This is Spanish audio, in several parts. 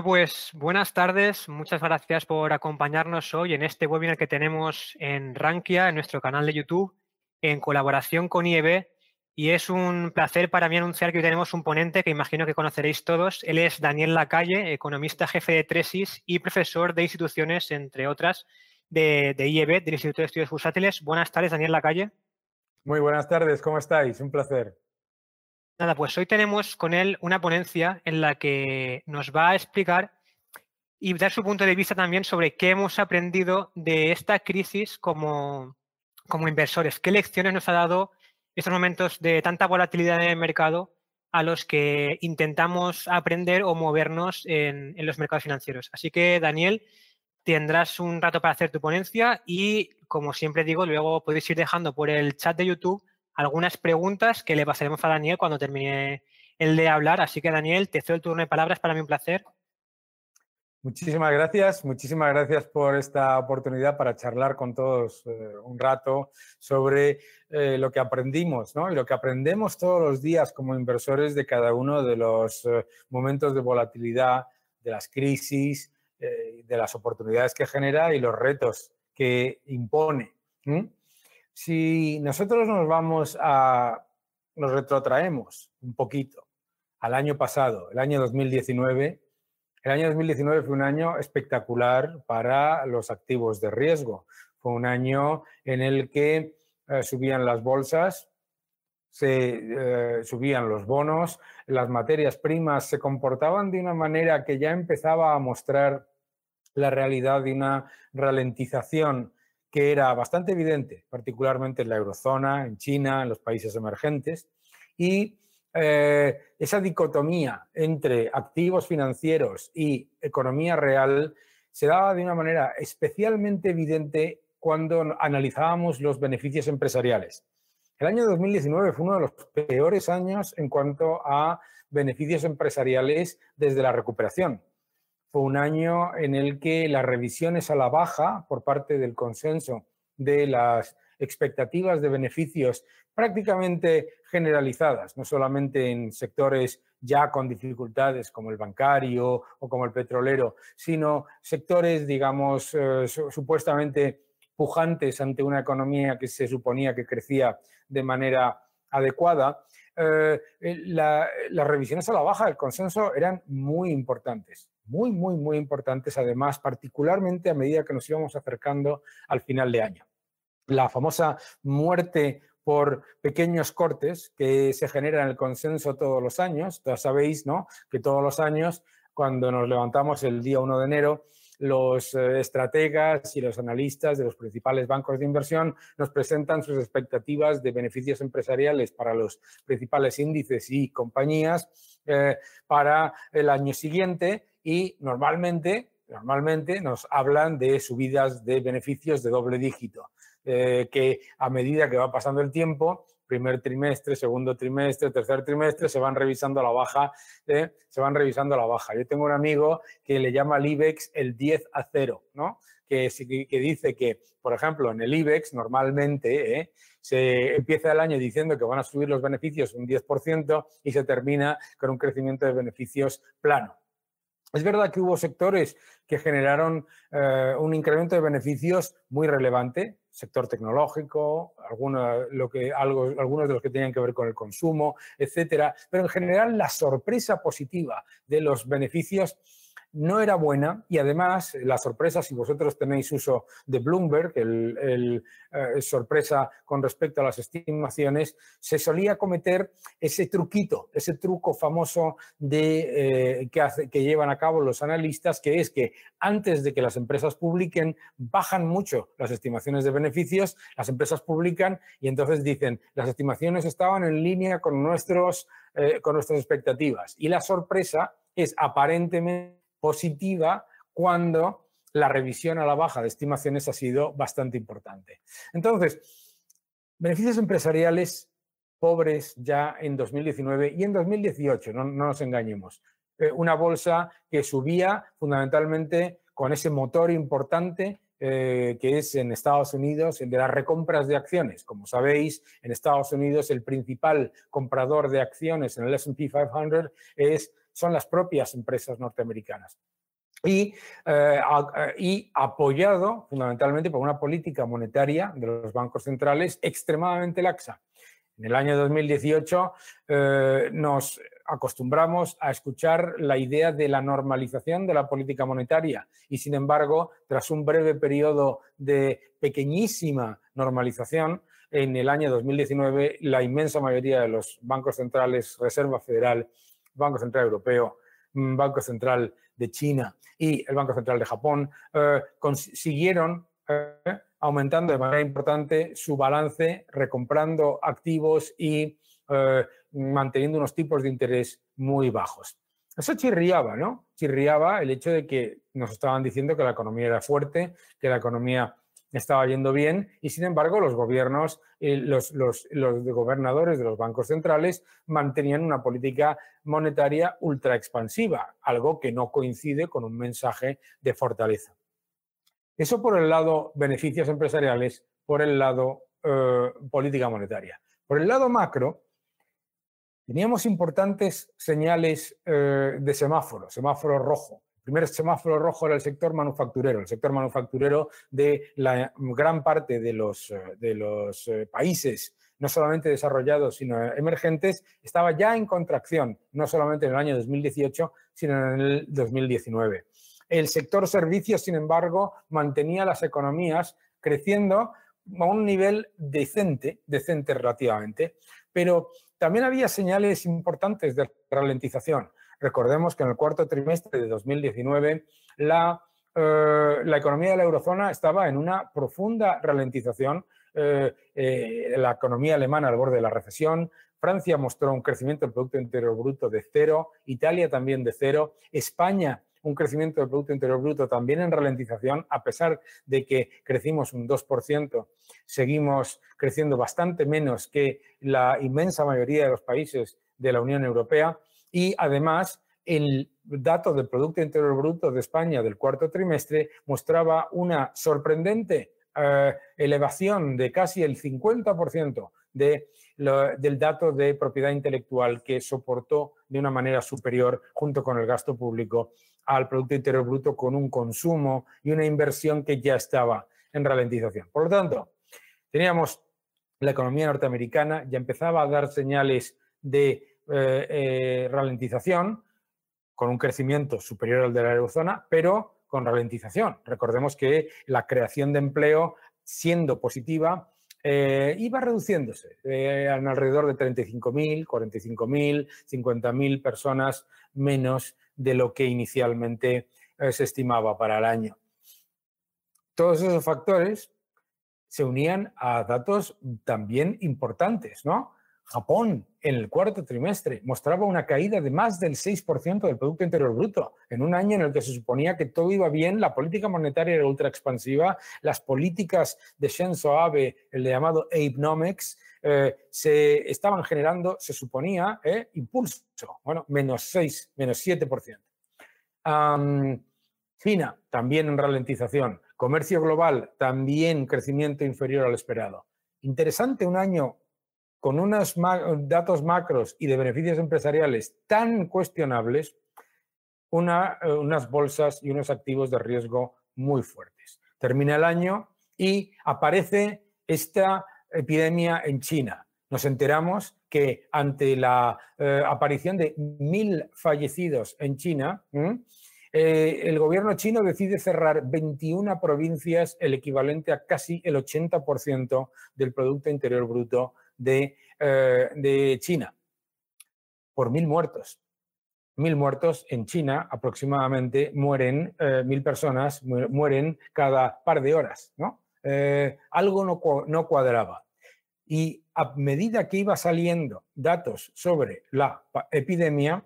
Bueno, pues buenas tardes. Muchas gracias por acompañarnos hoy en este webinar que tenemos en Rankia, en nuestro canal de YouTube, en colaboración con IEB. Y es un placer para mí anunciar que hoy tenemos un ponente que imagino que conoceréis todos. Él es Daniel Lacalle, economista jefe de Tresis y profesor de instituciones, entre otras, de, de IEB, del Instituto de Estudios Bursátiles. Buenas tardes, Daniel Lacalle. Muy buenas tardes, ¿cómo estáis? Un placer. Nada, pues hoy tenemos con él una ponencia en la que nos va a explicar y dar su punto de vista también sobre qué hemos aprendido de esta crisis como, como inversores, qué lecciones nos ha dado estos momentos de tanta volatilidad en el mercado a los que intentamos aprender o movernos en, en los mercados financieros. Así que, Daniel, tendrás un rato para hacer tu ponencia y, como siempre digo, luego podéis ir dejando por el chat de YouTube algunas preguntas que le pasaremos a Daniel cuando termine el de hablar. Así que, Daniel, te cedo el turno de palabras. Para mí un placer. Muchísimas gracias, muchísimas gracias por esta oportunidad para charlar con todos eh, un rato sobre eh, lo que aprendimos ¿no? lo que aprendemos todos los días como inversores de cada uno de los eh, momentos de volatilidad, de las crisis, de las oportunidades que genera y los retos que impone. Si nosotros nos vamos a, nos retrotraemos un poquito al año pasado, el año 2019, el año 2019 fue un año espectacular para los activos de riesgo. Fue un año en el que eh, subían las bolsas, se eh, subían los bonos, las materias primas se comportaban de una manera que ya empezaba a mostrar la realidad de una ralentización que era bastante evidente, particularmente en la eurozona, en China, en los países emergentes, y eh, esa dicotomía entre activos financieros y economía real se daba de una manera especialmente evidente cuando analizábamos los beneficios empresariales. El año 2019 fue uno de los peores años en cuanto a beneficios empresariales desde la recuperación fue un año en el que las revisiones a la baja por parte del consenso de las expectativas de beneficios prácticamente generalizadas, no solamente en sectores ya con dificultades como el bancario o como el petrolero, sino sectores, digamos, eh, supuestamente pujantes ante una economía que se suponía que crecía de manera adecuada, eh, las revisiones a la baja del consenso eran muy importantes muy, muy, muy importantes, además, particularmente a medida que nos íbamos acercando al final de año. La famosa muerte por pequeños cortes que se generan en el consenso todos los años. Ya sabéis ¿no? que todos los años, cuando nos levantamos el día 1 de enero, los eh, estrategas y los analistas de los principales bancos de inversión nos presentan sus expectativas de beneficios empresariales para los principales índices y compañías eh, para el año siguiente y normalmente, normalmente nos hablan de subidas de beneficios de doble dígito, eh, que a medida que va pasando el tiempo, primer trimestre, segundo trimestre, tercer trimestre, se van revisando a la baja, eh, se van revisando a la baja. Yo tengo un amigo que le llama al IBEX el 10 a 0, ¿no? Que, que, dice que, por ejemplo, en el IBEX normalmente eh, se empieza el año diciendo que van a subir los beneficios un 10% y se termina con un crecimiento de beneficios plano. Es verdad que hubo sectores que generaron eh, un incremento de beneficios muy relevante, sector tecnológico, lo que, algo, algunos de los que tenían que ver con el consumo, etcétera. Pero en general la sorpresa positiva de los beneficios no era buena y además la sorpresa, si vosotros tenéis uso de Bloomberg, el, eh, sorpresa con respecto a las estimaciones, se solía cometer ese truquito, ese truco famoso de, eh, que, que llevan a cabo los analistas, que es que antes de que las empresas publiquen, bajan mucho las estimaciones de beneficios, las empresas publican y entonces dicen, las estimaciones estaban en línea con, nuestros, eh, con nuestras expectativas. Y la sorpresa es aparentemente positiva cuando la revisión a la baja de estimaciones ha sido bastante importante. Entonces, beneficios empresariales pobres ya en 2019 y en 2018, no, nos engañemos. Eh, una bolsa que subía fundamentalmente con ese motor importante eh, que es en Estados Unidos, el de las recompras de acciones. Como sabéis, en Estados Unidos el principal comprador de acciones en el SP 500 es, son las propias empresas norteamericanas. Y, eh, y, apoyado fundamentalmente por una política monetaria de los bancos centrales extremadamente laxa. En el año 2018 eh, nos acostumbramos a escuchar la idea de la normalización de la política monetaria y, sin embargo, tras un breve periodo de pequeñísima normalización, en el año 2019 la inmensa mayoría de los bancos centrales, Reserva Federal, Banco Central Europeo, mm, Banco Central de China y el Banco Central de Japón, eh, consiguieron eh, aumentando de manera importante su balance, recomprando activos y eh, manteniendo unos tipos de interés muy bajos. Eso chirriaba, ¿no? Chirriaba el hecho de que nos estaban diciendo que la economía era fuerte, que la economía estaba yendo bien y sin embargo los gobiernos, eh, los, gobernadores de los bancos centrales mantenían una política monetaria ultra expansiva, algo que no coincide con un mensaje de fortaleza. Eso por el lado beneficios empresariales, por el lado eh, política monetaria. Por el lado macro, teníamos importantes señales eh, de semáforo, semáforo rojo. Primer semáforo rojo era el sector manufacturero, el sector manufacturero de la gran parte de los, eh, de los países no solamente desarrollados, sino emergentes, estaba ya en contracción, no solamente en el año 2018, sino en el 2019. El sector servicios, sin embargo, mantenía las economías creciendo a un nivel decente, decente relativamente, pero también había señales importantes de ralentización. Recordemos que en el cuarto trimestre de 2019 la, eh, la economía de la eurozona estaba en una profunda ralentización. Eh, eh, la economía alemana al borde de la recesión, Francia mostró un crecimiento del Producto Interior Bruto de cero, Italia también de cero, España un crecimiento del Producto Interior Bruto también en ralentización, a pesar de que crecimos un 2%, seguimos creciendo bastante menos que la inmensa mayoría de los países de la Unión Europea y además el dato del Producto Interior Bruto de España del cuarto trimestre mostraba una sorprendente eh, elevación de casi el 50% de del dato de propiedad intelectual que soportó de una manera superior, junto con el gasto público, al Producto Interior Bruto con un consumo y una inversión que ya estaba en ralentización. Por lo tanto, teníamos la economía norteamericana, ya empezaba a dar señales de eh, eh, ralentización, con un crecimiento superior al de la eurozona, pero con ralentización. Recordemos que la creación de empleo, siendo positiva, eh, iba reduciéndose en alrededor de 35.000, 45.000, 50.000 personas menos de lo que inicialmente se estimaba para el año. Todos esos factores se unían a datos también importantes, ¿no? Japón, en el cuarto trimestre, mostraba una caída de más del 6% del Producto Interior Bruto, en un año en el que se suponía que todo iba bien, la política monetaria era ultra expansiva, las políticas de Shenzo Abe, el llamado Abenomics, eh, se estaban generando, se suponía, eh, impulso, bueno, menos 6, menos 7%. China, también en ralentización. Comercio global, también crecimiento inferior al esperado. Interesante un año con unos datos macros y de beneficios empresariales tan cuestionables, eh, unas bolsas y unos activos de riesgo muy fuertes. Termina el año y aparece esta epidemia en China. Nos enteramos que ante la eh, aparición de mil fallecidos en China, eh, el gobierno chino decide cerrar 21 provincias, el equivalente a casi el 80% del Producto Interior Bruto eh, de, China por mil muertos. Mil muertos en China aproximadamente mueren, eh, mil personas mueren cada par de horas, ¿no? Eh, algo no, no cuadraba. Y a medida que iba saliendo datos sobre la epidemia,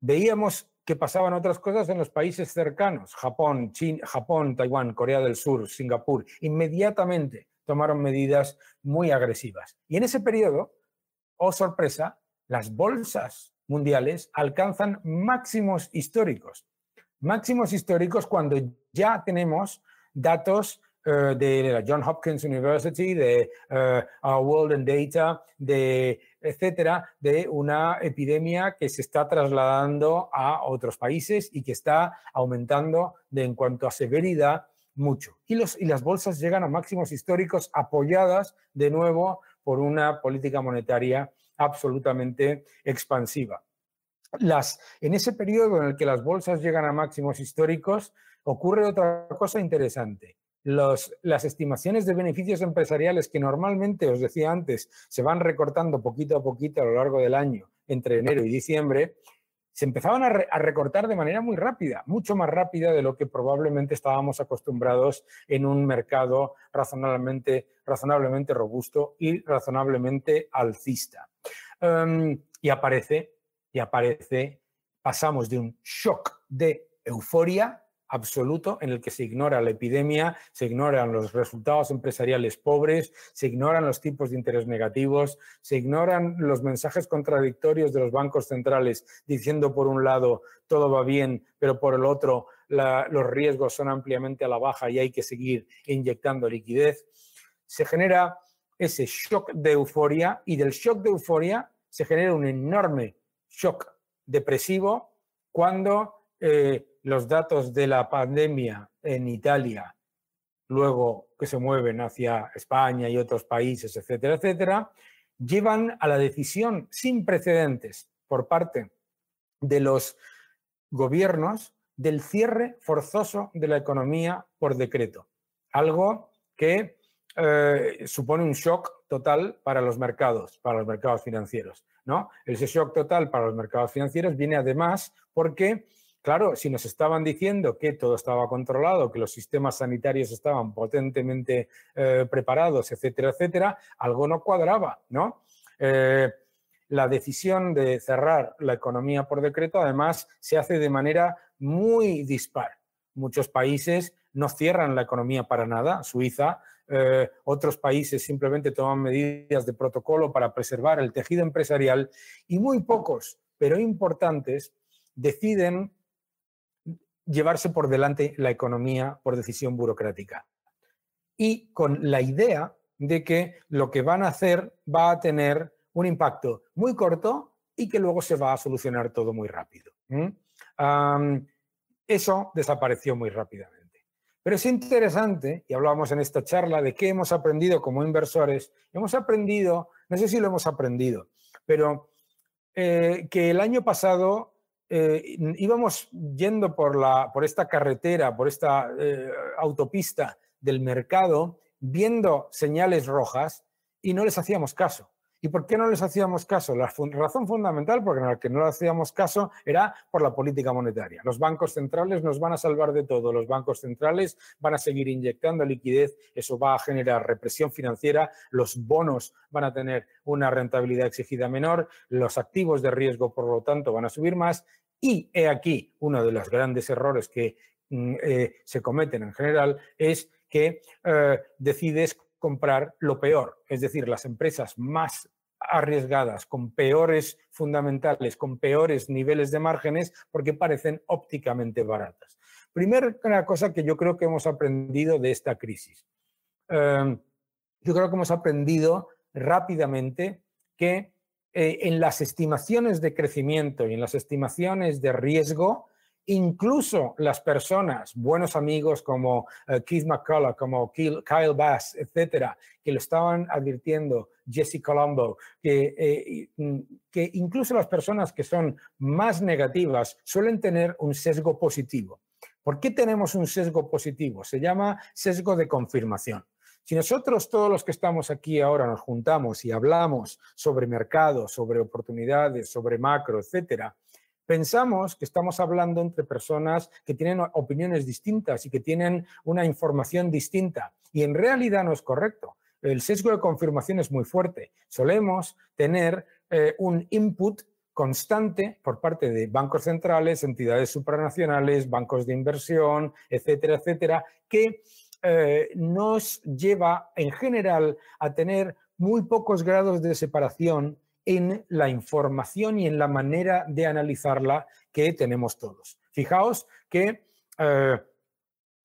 veíamos que pasaban otras cosas en los países cercanos, Japón, China, Japón, Taiwán, Corea del Sur, Singapur. Inmediatamente tomaron medidas muy agresivas. Y en ese periodo, oh sorpresa, las bolsas mundiales alcanzan máximos históricos. Máximos históricos cuando ya tenemos datos eh, de la John Hopkins University, de uh, World and Data, de etcétera, de una epidemia que se está trasladando a otros países y que está aumentando de, en cuanto a severidad mucho. Y, los, y las bolsas llegan a máximos históricos apoyadas de nuevo por una política monetaria absolutamente expansiva. Las, en ese periodo en el que las bolsas llegan a máximos históricos, ocurre otra cosa interesante las estimaciones de beneficios empresariales que normalmente, os decía antes, se van recortando poquito a poquito a lo largo del año, entre enero y diciembre, se empezaban a, recortar de manera muy rápida, mucho más rápida de lo que probablemente estábamos acostumbrados en un mercado razonablemente, razonablemente robusto y razonablemente alcista. Em, y aparece, y aparece, pasamos de un shock de euforia absoluto en el que se ignora la epidemia, se ignoran los resultados empresariales pobres, se ignoran los tipos de interés negativos, se ignoran los mensajes contradictorios de los bancos centrales diciendo por un lado todo va bien, pero por el otro los riesgos son ampliamente a la baja y hay que seguir inyectando liquidez. Se genera ese shock de euforia y del shock de euforia se genera un enorme shock depresivo cuando eh, los datos de la pandemia en Italia, luego que se mueven hacia España y otros países, etcétera, etcétera, llevan a la decisión sin precedentes por parte de los gobiernos del cierre forzoso de la economía por decreto. Algo que eh, supone un shock total para los mercados, para los mercados financieros. ¿no? Ese shock total para los mercados financieros viene además porque Claro, si nos estaban diciendo que todo estaba controlado, que los sistemas sanitarios estaban potentemente eh, preparados, etcétera, etcétera, algo no cuadraba, ¿no? Eh, la decisión de cerrar la economía por decreto, además, se hace de manera muy dispar. Muchos países no cierran la economía para nada, Suiza, eh, otros países simplemente toman medidas de protocolo para preservar el tejido empresarial y muy pocos, pero importantes, deciden llevarse por delante la economía por decisión burocrática. Y con la idea de que lo que van a hacer va a tener un impacto muy corto y que luego se va a solucionar todo muy rápido. eso desapareció muy rápidamente. Pero es interesante, y hablábamos en esta charla, de qué hemos aprendido como inversores. Hemos aprendido, no sé si lo hemos aprendido, pero eh, que el año pasado eh, íbamos yendo por, la, por esta carretera, por esta eh, autopista del mercado, viendo señales rojas y no les hacíamos caso. ¿Y por qué no les hacíamos caso? La razón fundamental por la que no les hacíamos caso era por la política monetaria. Los bancos centrales nos van a salvar de todo. Los bancos centrales van a seguir inyectando liquidez. Eso va a generar represión financiera. Los bonos van a tener una rentabilidad exigida menor. Los activos de riesgo, por lo tanto, van a subir más. Y he aquí uno de los grandes errores que mm, eh, se cometen en general es que eh, decides comprar lo peor, es decir, las empresas más arriesgadas, con peores fundamentales, con peores niveles de márgenes, porque parecen ópticamente baratas. Primera cosa que yo creo que hemos aprendido de esta crisis. Em, yo creo que hemos aprendido rápidamente que eh, en las estimaciones de crecimiento y en las estimaciones de riesgo, incluso las personas, buenos amigos como eh, Keith McCullough, como Kyle Bass, etcétera, que lo estaban advirtiendo, Jesse Colombo, que, eh, mm, que incluso las personas que son más negativas suelen tener un sesgo positivo. ¿Por qué tenemos un sesgo positivo? Se llama sesgo de confirmación. Si nosotros, todos los que estamos aquí ahora, nos juntamos y hablamos sobre mercado, sobre oportunidades, sobre macro, etcétera, pensamos que estamos hablando entre personas que tienen opiniones distintas y que tienen una información distinta. Y en realidad no es correcto. El sesgo de confirmación es muy fuerte. Solemos tener eh, un input constante por parte de bancos centrales, entidades supranacionales, bancos de inversión, etcétera, etcétera, que eh, nos lleva en general a tener muy pocos grados de separación en la información y en la manera de analizarla que tenemos todos. Fijaos que eh,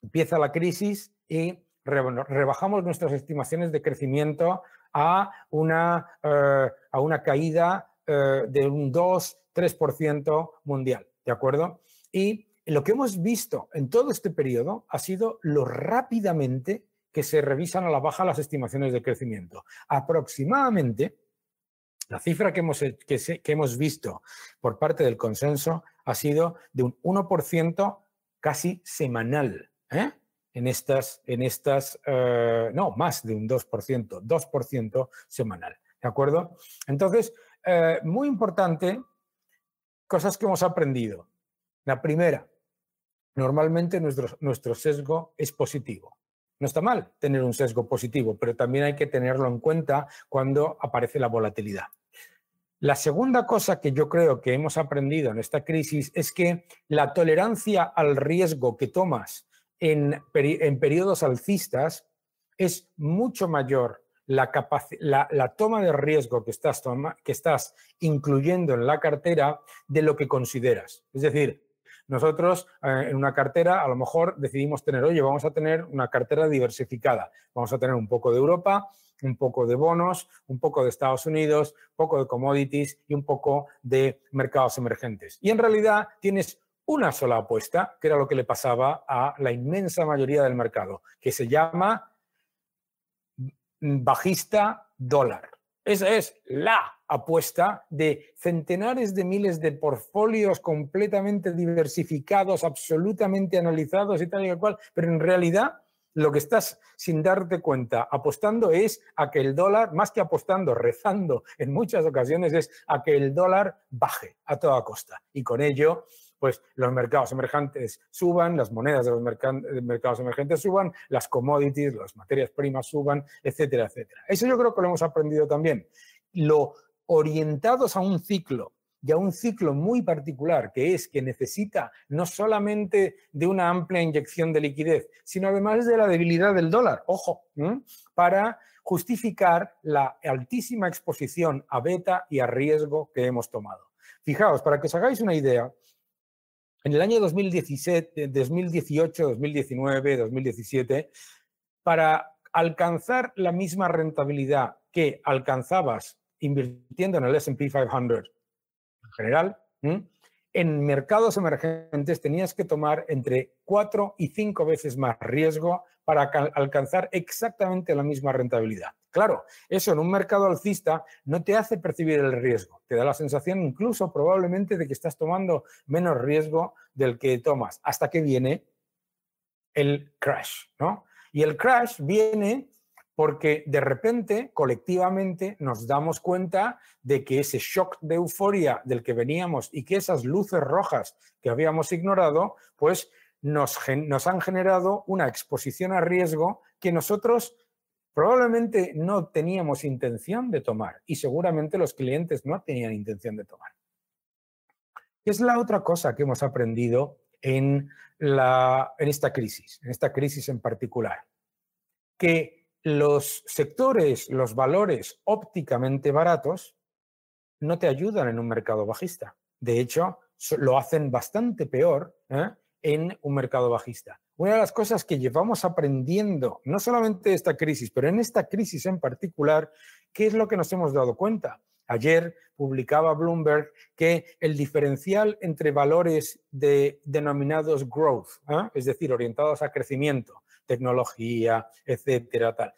empieza la crisis y rebajamos nuestras estimaciones de crecimiento a una, eh, a una caída eh, de un 2-3% mundial, ¿de acuerdo? Y lo que hemos visto en todo este periodo ha sido lo rápidamente que se revisan a la baja las estimaciones de crecimiento. Aproximadamente, la cifra que hemos, que, hemos visto por parte del consenso ha sido de un 1% casi semanal. ¿eh? en estas, en estas eh, no, más de un 2%, 2% semanal. ¿De acuerdo? Entonces, eh, muy importante, cosas que hemos aprendido. La primera, normalmente nuestro, nuestro sesgo es positivo. No está mal tener un sesgo positivo, pero también hay que tenerlo en cuenta cuando aparece la volatilidad. La segunda cosa que yo creo que hemos aprendido en esta crisis es que la tolerancia al riesgo que tomas en, periodos alcistas es mucho mayor la, la, toma de riesgo que estás, que estás incluyendo en la cartera de lo que consideras. Es decir, nosotros eh, en una cartera a lo mejor decidimos tener, oye, vamos a tener una cartera diversificada, vamos a tener un poco de Europa, un poco de bonos, un poco de Estados Unidos, un poco de commodities y un poco de mercados emergentes. Y en realidad tienes una sola apuesta, que era lo que le pasaba a la inmensa mayoría del mercado, que se llama bajista dólar. Esa es la apuesta de centenares de miles de portfolios completamente diversificados, absolutamente analizados y tal y cual, pero en realidad lo que estás sin darte cuenta apostando es a que el dólar, más que apostando, rezando en muchas ocasiones, es a que el dólar baje a toda costa. Y con ello pues los mercados emergentes suban, las monedas de los mercados emergentes suban, las commodities, las materias primas suban, etcétera, etcétera. Eso yo creo que lo hemos aprendido también. Lo orientados a un ciclo y a un ciclo muy particular, que es que necesita no solamente de una amplia inyección de liquidez, sino además de la debilidad del dólar, ojo, para justificar la altísima exposición a beta y a riesgo que hemos tomado. Fijaos, para que os hagáis una idea, en el año 2017, 2018, 2019, 2017, para alcanzar la misma rentabilidad que alcanzabas invirtiendo en el SP 500 en general, en mercados emergentes tenías que tomar entre cuatro y cinco veces más riesgo para alcanzar exactamente la misma rentabilidad. Claro, eso en un mercado alcista no te hace percibir el riesgo, te da la sensación incluso probablemente de que estás tomando menos riesgo del que tomas, hasta que viene el crash, ¿no? Y el crash viene porque de repente, colectivamente, nos damos cuenta de que ese shock de euforia del que veníamos y que esas luces rojas que habíamos ignorado, pues nos, han generado una exposición a riesgo que nosotros probablemente no teníamos intención de tomar y seguramente los clientes no tenían intención de tomar. ¿Qué es la otra cosa que hemos aprendido en, en esta crisis, en esta crisis en particular? Que los sectores, los valores ópticamente baratos no te ayudan en un mercado bajista. De hecho, lo hacen bastante peor ¿eh? en un mercado bajista. Una de las cosas que llevamos aprendiendo, no solamente de esta crisis, pero en esta crisis en particular, ¿qué es lo que nos hemos dado cuenta? Ayer publicaba Bloomberg que el diferencial entre valores de, denominados growth, ¿eh? es decir, orientados a crecimiento, tecnología, etcétera, tal.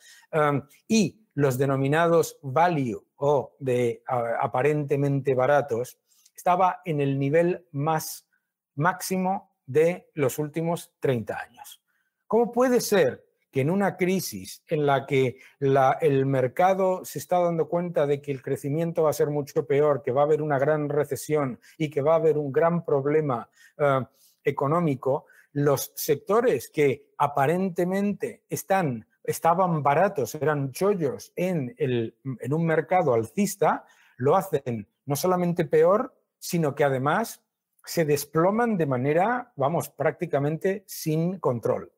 y los denominados value o de aparentemente baratos estaba en el nivel más máximo de los últimos 30 años. ¿Cómo puede ser que en una crisis en la que el mercado se está dando cuenta de que el crecimiento va a ser mucho peor, que va a haber una gran recesión y que va a haber un gran problema eh, económico, los sectores que aparentemente están, estaban baratos, eran chollos en, el, en un mercado alcista, lo hacen no solamente peor, sino que además se desploman de manera, vamos, prácticamente sin control.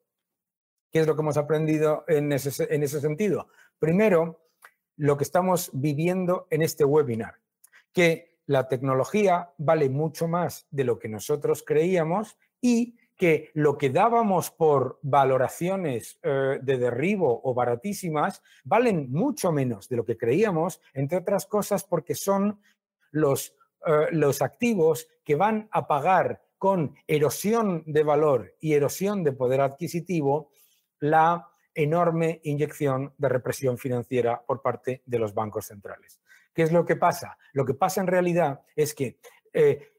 ¿Qué es lo que hemos aprendido en ese, en ese sentido? Primero, lo que estamos viviendo en este webinar, que la tecnología vale mucho más de lo que nosotros creíamos y que lo que dábamos por valoraciones eh, de derribo o baratísimas valen mucho menos de lo que creíamos, entre otras cosas porque son los, eh, los activos que van a pagar con erosión de valor y erosión de poder adquisitivo la enorme inyección de represión financiera por parte de los bancos centrales. ¿Qué es lo que pasa? Lo que pasa en realidad es que eh,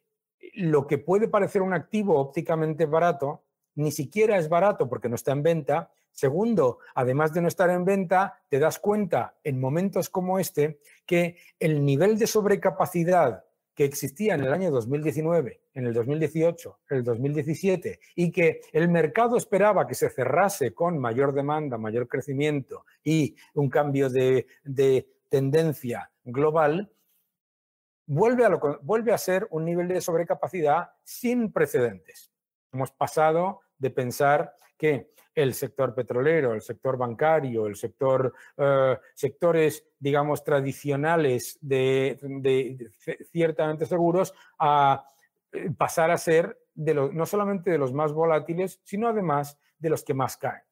lo que puede parecer un activo ópticamente barato, ni siquiera es barato porque no está en venta. Segundo, además de no estar en venta, te das cuenta en momentos como este que el nivel de sobrecapacidad que existía en el año 2019, en el 2018, en el 2017, y que el mercado esperaba que se cerrase con mayor demanda, mayor crecimiento y un cambio de, de tendencia global, vuelve a, vuelve a ser un nivel de sobrecapacidad sin precedentes. Hemos pasado de pensar que el sector petrolero, el sector bancario, el sector, eh, sectores, digamos, tradicionales de, ciertamente seguros, a eh, pasar a ser de no solamente de los más volátiles, sino además de los que más caen.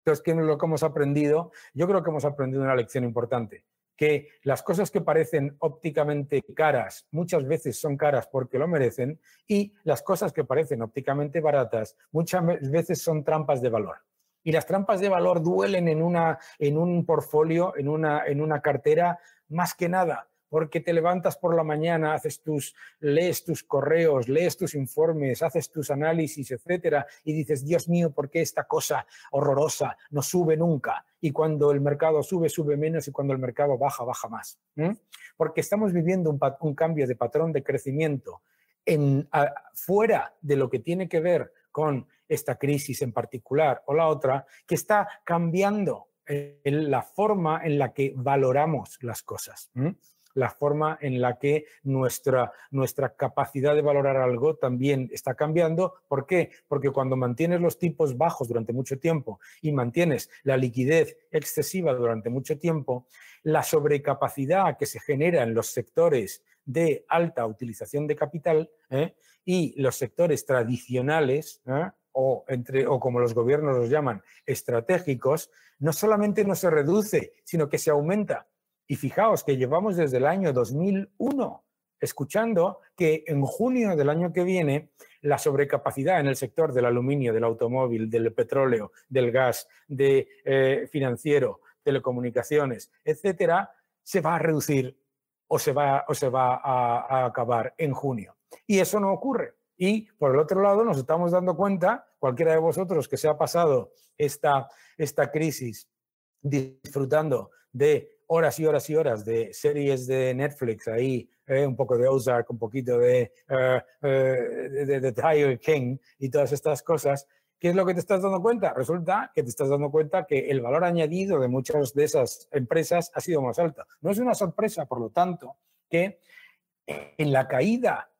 Entonces, ¿qué es lo que hemos aprendido? Yo creo que hemos aprendido una lección importante que las cosas que parecen ópticamente caras muchas veces son caras porque lo merecen y las cosas que parecen ópticamente baratas muchas veces son trampas de valor. Y las trampas de valor duelen en, una, en un portfolio, en una, en una cartera, más que nada, porque te levantas por la mañana, haces tus, lees tus correos, lees tus informes, haces tus análisis, etcétera, y dices, Dios mío, ¿por qué esta cosa horrorosa no sube nunca? Y cuando el mercado sube, sube menos, y cuando el mercado baja, baja más. Porque estamos viviendo un, cambio de patrón de crecimiento en, fuera de lo que tiene que ver con esta crisis en particular o la otra, que está cambiando eh, la forma en la que valoramos las cosas la forma en la que nuestra, nuestra capacidad de valorar algo también está cambiando. ¿Por qué? Porque cuando mantienes los tipos bajos durante mucho tiempo y mantienes la liquidez excesiva durante mucho tiempo, la sobrecapacidad que se genera en los sectores de alta utilización de capital ¿eh? y los sectores tradicionales, ¿eh? o, entre, o como los gobiernos los llaman, estratégicos, no solamente no se reduce, sino que se aumenta. Y fijaos que llevamos desde el año 2001 escuchando que en junio del año que viene la sobrecapacidad en el sector del aluminio, del automóvil, del petróleo, del gas, de eh, financiero, telecomunicaciones, etcétera, se va a reducir o se va, o se va a, acabar en junio. Y eso no ocurre. Y por el otro lado nos estamos dando cuenta, cualquiera de vosotros que se ha pasado esta, esta crisis disfrutando de horas y horas y horas de series de Netflix ahí, eh, un poco de Ozark, un poquito de, uh, de, Tiger King y todas estas cosas, ¿qué es lo que te estás dando cuenta? Resulta que te estás dando cuenta que el valor añadido de muchas de esas empresas ha sido más alto. No es una sorpresa, por lo tanto, que en la caída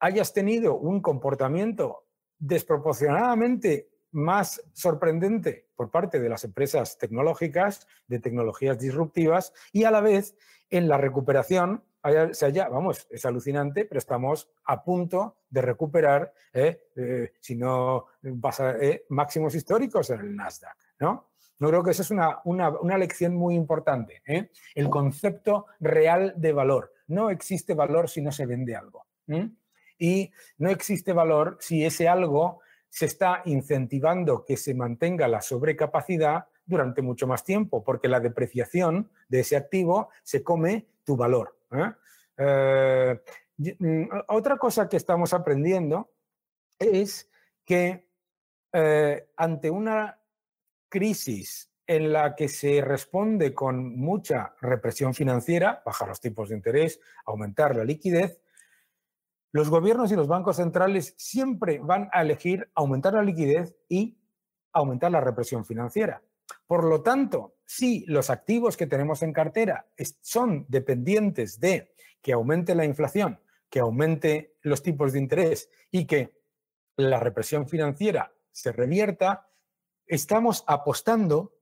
hayas tenido un comportamiento desproporcionadamente más sorprendente por parte de las empresas tecnológicas, de tecnologías disruptivas, y a la vez en la recuperación, se haya, vamos, es alucinante, pero estamos a punto de recuperar, ¿eh? Eh, si no pasa, eh, máximos históricos en el Nasdaq, ¿no? No creo que esa es una, una, lección muy importante. El concepto real de valor. No existe valor si no se vende algo. Y no existe valor si ese algo se está incentivando que se mantenga la sobrecapacidad durante mucho más tiempo, porque la depreciación de ese activo se come tu valor. ¿eh? Eh, mm, otra cosa que estamos aprendiendo es que eh, ante una crisis en la que se responde con mucha represión financiera, bajar los tipos de interés, aumentar la liquidez, los gobiernos y los bancos centrales siempre van a elegir aumentar la liquidez y aumentar la represión financiera. Por lo tanto, si los activos que tenemos en cartera son dependientes de que aumente la inflación, que aumente los tipos de interés y que la represión financiera se revierta, estamos apostando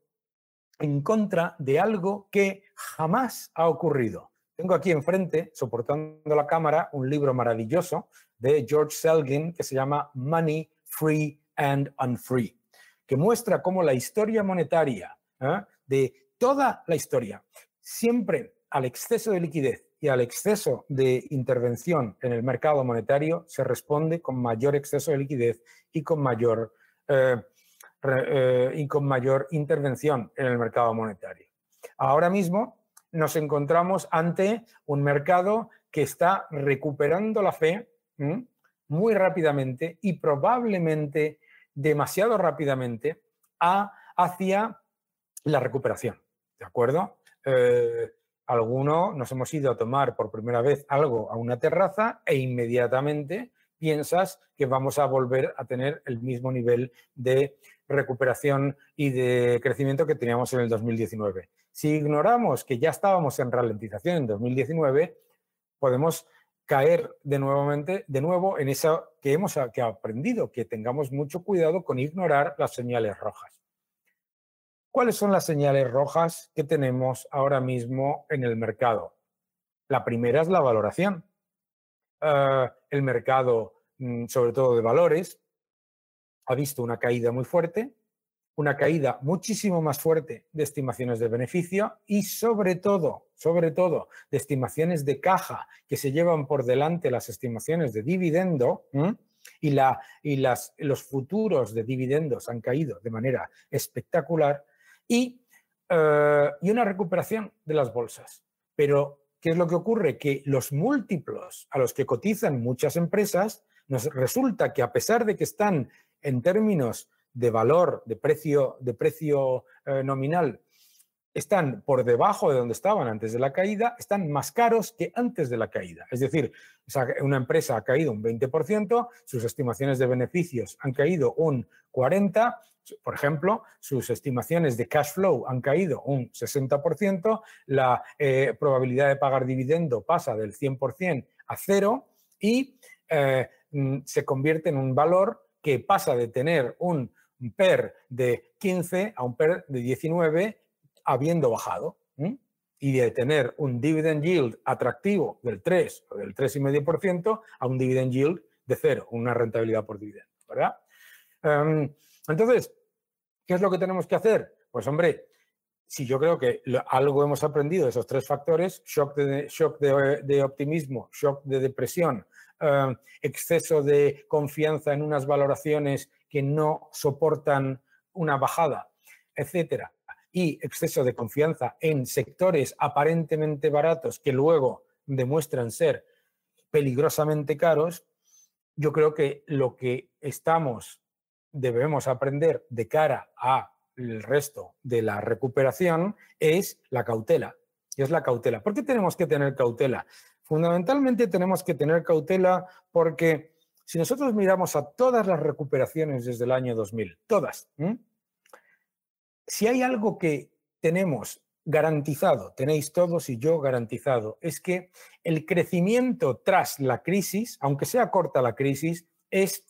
en contra de algo que jamás ha ocurrido. Tengo aquí enfrente, soportando la cámara, un libro maravilloso de George Selgin que se llama Money, Free and Unfree, que muestra cómo la historia monetaria ¿eh? de toda la historia, siempre al exceso de liquidez y al exceso de intervención en el mercado monetario, se responde con mayor exceso de liquidez y con mayor eh, eh, y con mayor intervención en el mercado monetario. Ahora mismo nos encontramos ante un mercado que está recuperando la fe muy rápidamente y probablemente demasiado rápidamente hacia la recuperación. ¿De acuerdo? Eh, algunos nos hemos ido a tomar por primera vez algo a una terraza e inmediatamente piensas que vamos a volver a tener el mismo nivel de recuperación y de crecimiento que teníamos en el 2019. Si ignoramos que ya estábamos en ralentización en 2019, podemos caer de, de nuevo en eso que hemos aprendido, que tengamos mucho cuidado con ignorar las señales rojas. ¿Cuáles son las señales rojas que tenemos ahora mismo en el mercado? La primera es la valoración. Ah, el mercado, mm, sobre todo de valores, ha visto una caída muy fuerte, una caída muchísimo más fuerte de estimaciones de beneficio y sobre todo, sobre todo, de estimaciones de caja que se llevan por delante las estimaciones de dividendo y, la, y las, los futuros de dividendos han caído de manera espectacular y, eh, y una recuperación de las bolsas. Pero, ¿qué es lo que ocurre? Que los múltiplos a los que cotizan muchas empresas nos resulta que a pesar de que están en términos de valor, de precio, de precio eh, nominal, están por debajo de donde estaban antes de la caída, están más caros que antes de la caída. Es decir, una empresa ha caído un 20%, sus estimaciones de beneficios han caído un 40%, por ejemplo, sus estimaciones de cash flow han caído un 60%, la eh, probabilidad de pagar dividendo pasa del 100% a cero y eh, mm, se convierte en un valor que pasa de tener un PER de 15 a un PER de 19 habiendo bajado. Y de tener un dividend yield atractivo del 3 o del 3,5% a un dividend yield de cero, una rentabilidad por dividendo, ¿verdad? Em, entonces, ¿qué es lo que tenemos que hacer? Pues hombre, si yo creo que algo hemos aprendido de esos tres factores, shock de, shock de optimismo, shock de depresión eh, exceso de confianza en unas valoraciones que no soportan una bajada, etcétera, y exceso de confianza en sectores aparentemente baratos que luego demuestran ser peligrosamente caros, yo creo que lo que estamos debemos aprender de cara al resto de la recuperación es la cautela. Es la cautela. ¿Por qué tenemos que tener cautela? Fundamentalmente tenemos que tener cautela porque si nosotros miramos a todas las recuperaciones desde el año 2000, todas, si hay algo que tenemos garantizado, tenéis todos y yo garantizado, es que el crecimiento tras la crisis, aunque sea corta la crisis, es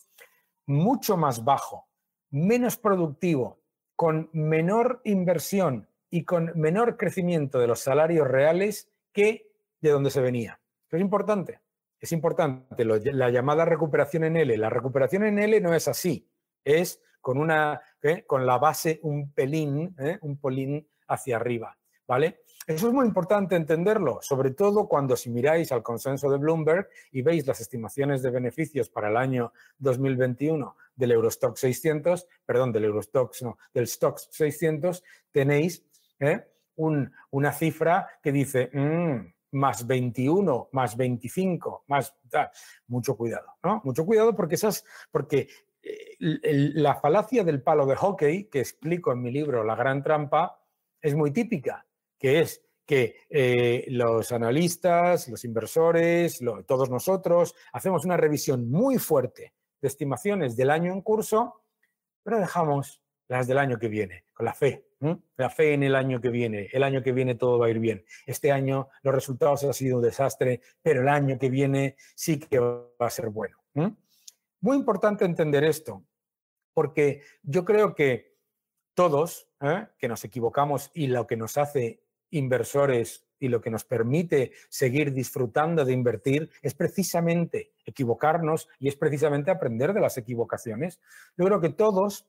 mucho más bajo, menos productivo, con menor inversión y con menor crecimiento de los salarios reales que de donde se venía es importante, es importante. la llamada recuperación en L. La recuperación en L no es así, es con, una, ¿eh? con la base un pelín, ¿eh? un polín hacia arriba, ¿vale? Eso es muy importante entenderlo, sobre todo cuando si miráis al consenso de Bloomberg y veis las estimaciones de beneficios para el año 2021 del Eurostock 600, perdón, del Eurostock, no, del Stock 600, tenéis ¿eh? una cifra que dice, mm, más 21, más 25, más... mucho cuidado, ¿no? Mucho cuidado porque esas... Porque eh, la falacia del palo de hockey, que explico en mi libro La Gran Trampa, es muy típica, que es que eh, los analistas, los inversores, todos nosotros, hacemos una revisión muy fuerte de estimaciones del año en curso, pero dejamos las del año que viene, con la fe, la fe en el año que viene. El año que viene todo va a ir bien. Este año los resultados han sido un desastre, pero el año que viene sí que va a ser bueno. Muy importante entender esto, porque yo creo que todos, ¿eh? que nos equivocamos y lo que nos hace inversores y lo que nos permite seguir disfrutando de invertir es precisamente equivocarnos y es precisamente aprender de las equivocaciones. Yo creo que todos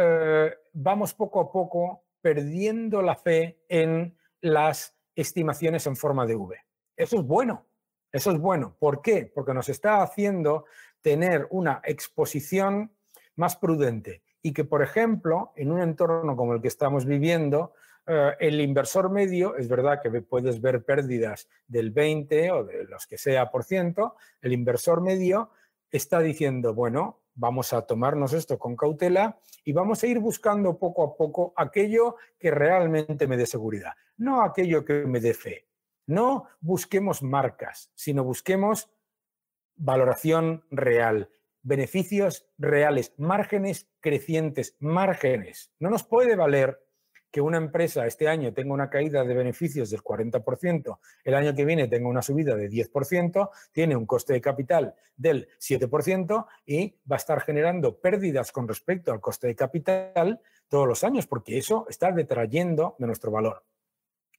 eh, vamos poco a poco perdiendo la fe en las estimaciones en forma de V. Eso es bueno, eso es bueno. ¿Por qué? Porque nos está haciendo tener una exposición más prudente y que, por ejemplo, en un entorno como el que estamos viviendo, eh, el inversor medio, es verdad que puedes ver pérdidas del 20 o de los que sea por ciento, el inversor medio está diciendo, bueno, vamos a tomarnos esto con cautela y vamos a ir buscando poco a poco aquello que realmente me dé seguridad, no aquello que me dé fe. No busquemos marcas, sino busquemos valoración real, beneficios reales, márgenes crecientes, márgenes. No nos puede valer que una empresa este año tenga una caída de beneficios del 40%, el año que viene tenga una subida de 10%, tiene un coste de capital del 7% y va a estar generando pérdidas con respecto al coste de capital todos los años, porque eso está detrayendo de nuestro valor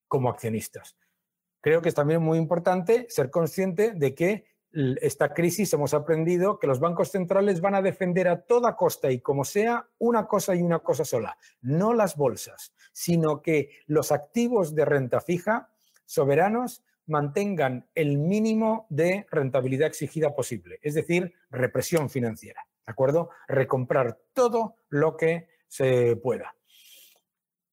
como accionistas. Creo que es también muy importante ser consciente de que esta crisis hemos aprendido que los bancos centrales van a defender a toda costa y como sea una cosa y una cosa sola, no las bolsas, sino que los activos de renta fija soberanos mantengan el mínimo de rentabilidad exigida posible, es decir, represión financiera, ¿de acuerdo? Recomprar todo lo que se pueda.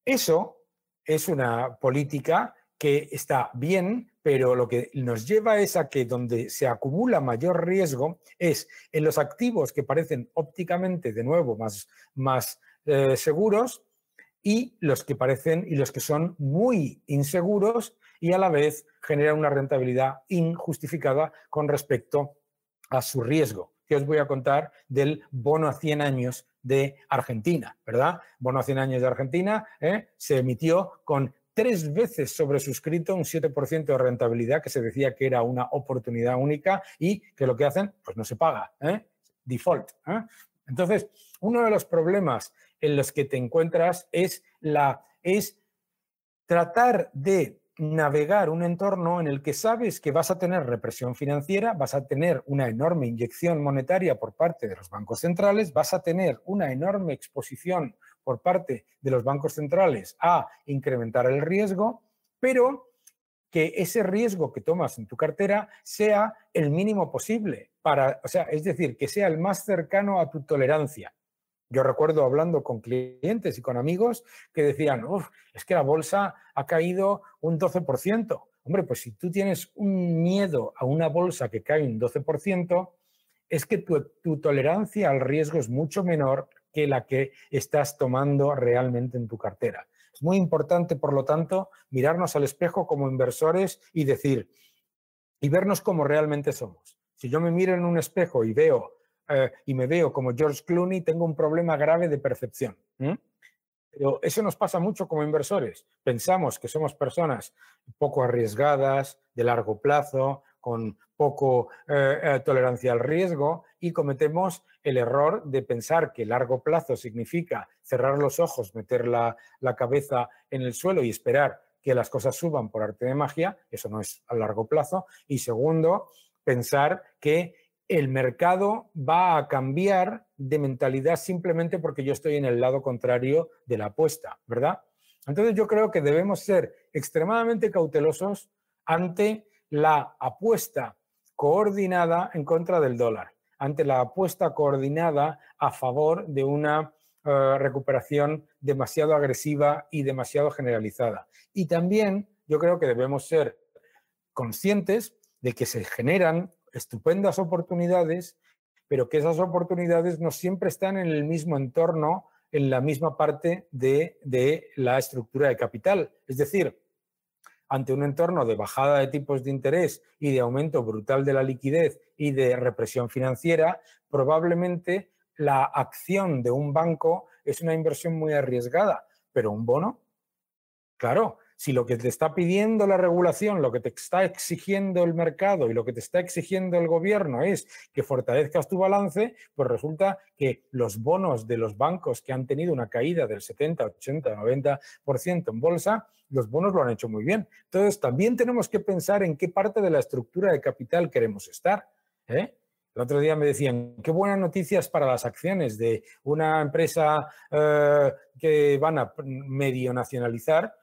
Eso es una política que está bien, pero lo que nos lleva es a que donde se acumula mayor riesgo es en los activos que parecen ópticamente, de nuevo, más, más eh, seguros y los que parecen y los que son muy inseguros y a la vez generan una rentabilidad injustificada con respecto a su riesgo. Que os voy a contar del bono a 100 años de Argentina, ¿verdad? Bono a 100 años de Argentina ¿eh? se emitió con tres veces sobresuscrito, un 7% de rentabilidad, que se decía que era una oportunidad única y que lo que hacen, pues no se paga, ¿eh? default. ¿eh? Entonces, uno de los problemas en los que te encuentras es, la, es tratar de navegar un entorno en el que sabes que vas a tener represión financiera, vas a tener una enorme inyección monetaria por parte de los bancos centrales, vas a tener una enorme exposición por parte de los bancos centrales a incrementar el riesgo, pero que ese riesgo que tomas en tu cartera sea el mínimo posible, para, o sea, es decir, que sea el más cercano a tu tolerancia. Yo recuerdo hablando con clientes y con amigos que decían, Uf, es que la bolsa ha caído un 12%. Hombre, pues si tú tienes un miedo a una bolsa que cae un 12%, es que tu, tu tolerancia al riesgo es mucho menor que la que estás tomando realmente en tu cartera. Es muy importante, por lo tanto, mirarnos al espejo como inversores y decir, y vernos como realmente somos. Si yo me miro en un espejo y veo eh, y me veo como George Clooney, tengo un problema grave de percepción. Pero eso nos pasa mucho como inversores. Pensamos que somos personas poco arriesgadas, de largo plazo, con poco eh, eh, tolerancia al riesgo y cometemos el error de pensar que largo plazo significa cerrar los ojos, meter la, la cabeza en el suelo y esperar que las cosas suban por arte de magia. Eso no es a largo plazo. Y segundo, pensar que el mercado va a cambiar de mentalidad simplemente porque yo estoy en el lado contrario de la apuesta, ¿verdad? Entonces yo creo que debemos ser extremadamente cautelosos ante la apuesta coordinada en contra del dólar, ante la apuesta coordinada a favor de una eh, recuperación demasiado agresiva y demasiado generalizada. Y también yo creo que debemos ser conscientes de que se generan estupendas oportunidades, pero que esas oportunidades no siempre están en el mismo entorno, en la misma parte de, de la estructura de capital. Es decir, ante un entorno de bajada de tipos de interés y de aumento brutal de la liquidez y de represión financiera, probablemente la acción de un banco es una inversión muy arriesgada, pero un bono, claro, si lo que te está pidiendo la regulación, lo que te está exigiendo el mercado y lo que te está exigiendo el gobierno es que fortalezcas tu balance, pues resulta que los bonos de los bancos que han tenido una caída del 70, 80, 90% en bolsa, los bonos lo han hecho muy bien. Entonces, también tenemos que pensar en qué parte de la estructura de capital queremos estar. ¿eh? El otro día me decían, qué buenas noticias para las acciones de una empresa eh, que van a medio nacionalizar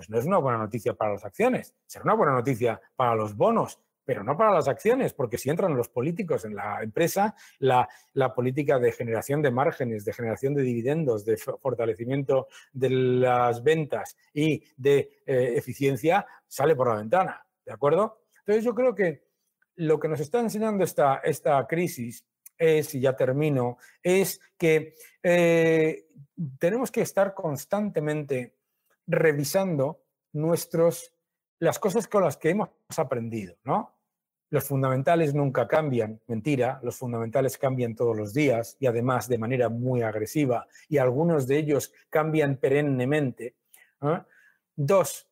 pues no es una buena noticia para las acciones. Será una buena noticia para los bonos, pero no para las acciones, porque si entran los políticos en la empresa, la, política de generación de márgenes, de generación de dividendos, de fortalecimiento de las ventas y de eh, eficiencia sale por la ventana. ¿De acuerdo? Entonces yo creo que lo que nos está enseñando esta, esta crisis es, y ya termino, es que eh, tenemos que estar constantemente revisando nuestros, las cosas con las que hemos aprendido, ¿no? Los fundamentales nunca cambian, mentira, los fundamentales cambian todos los días y además de manera muy agresiva y algunos de ellos cambian perennemente. ¿eh? Dos,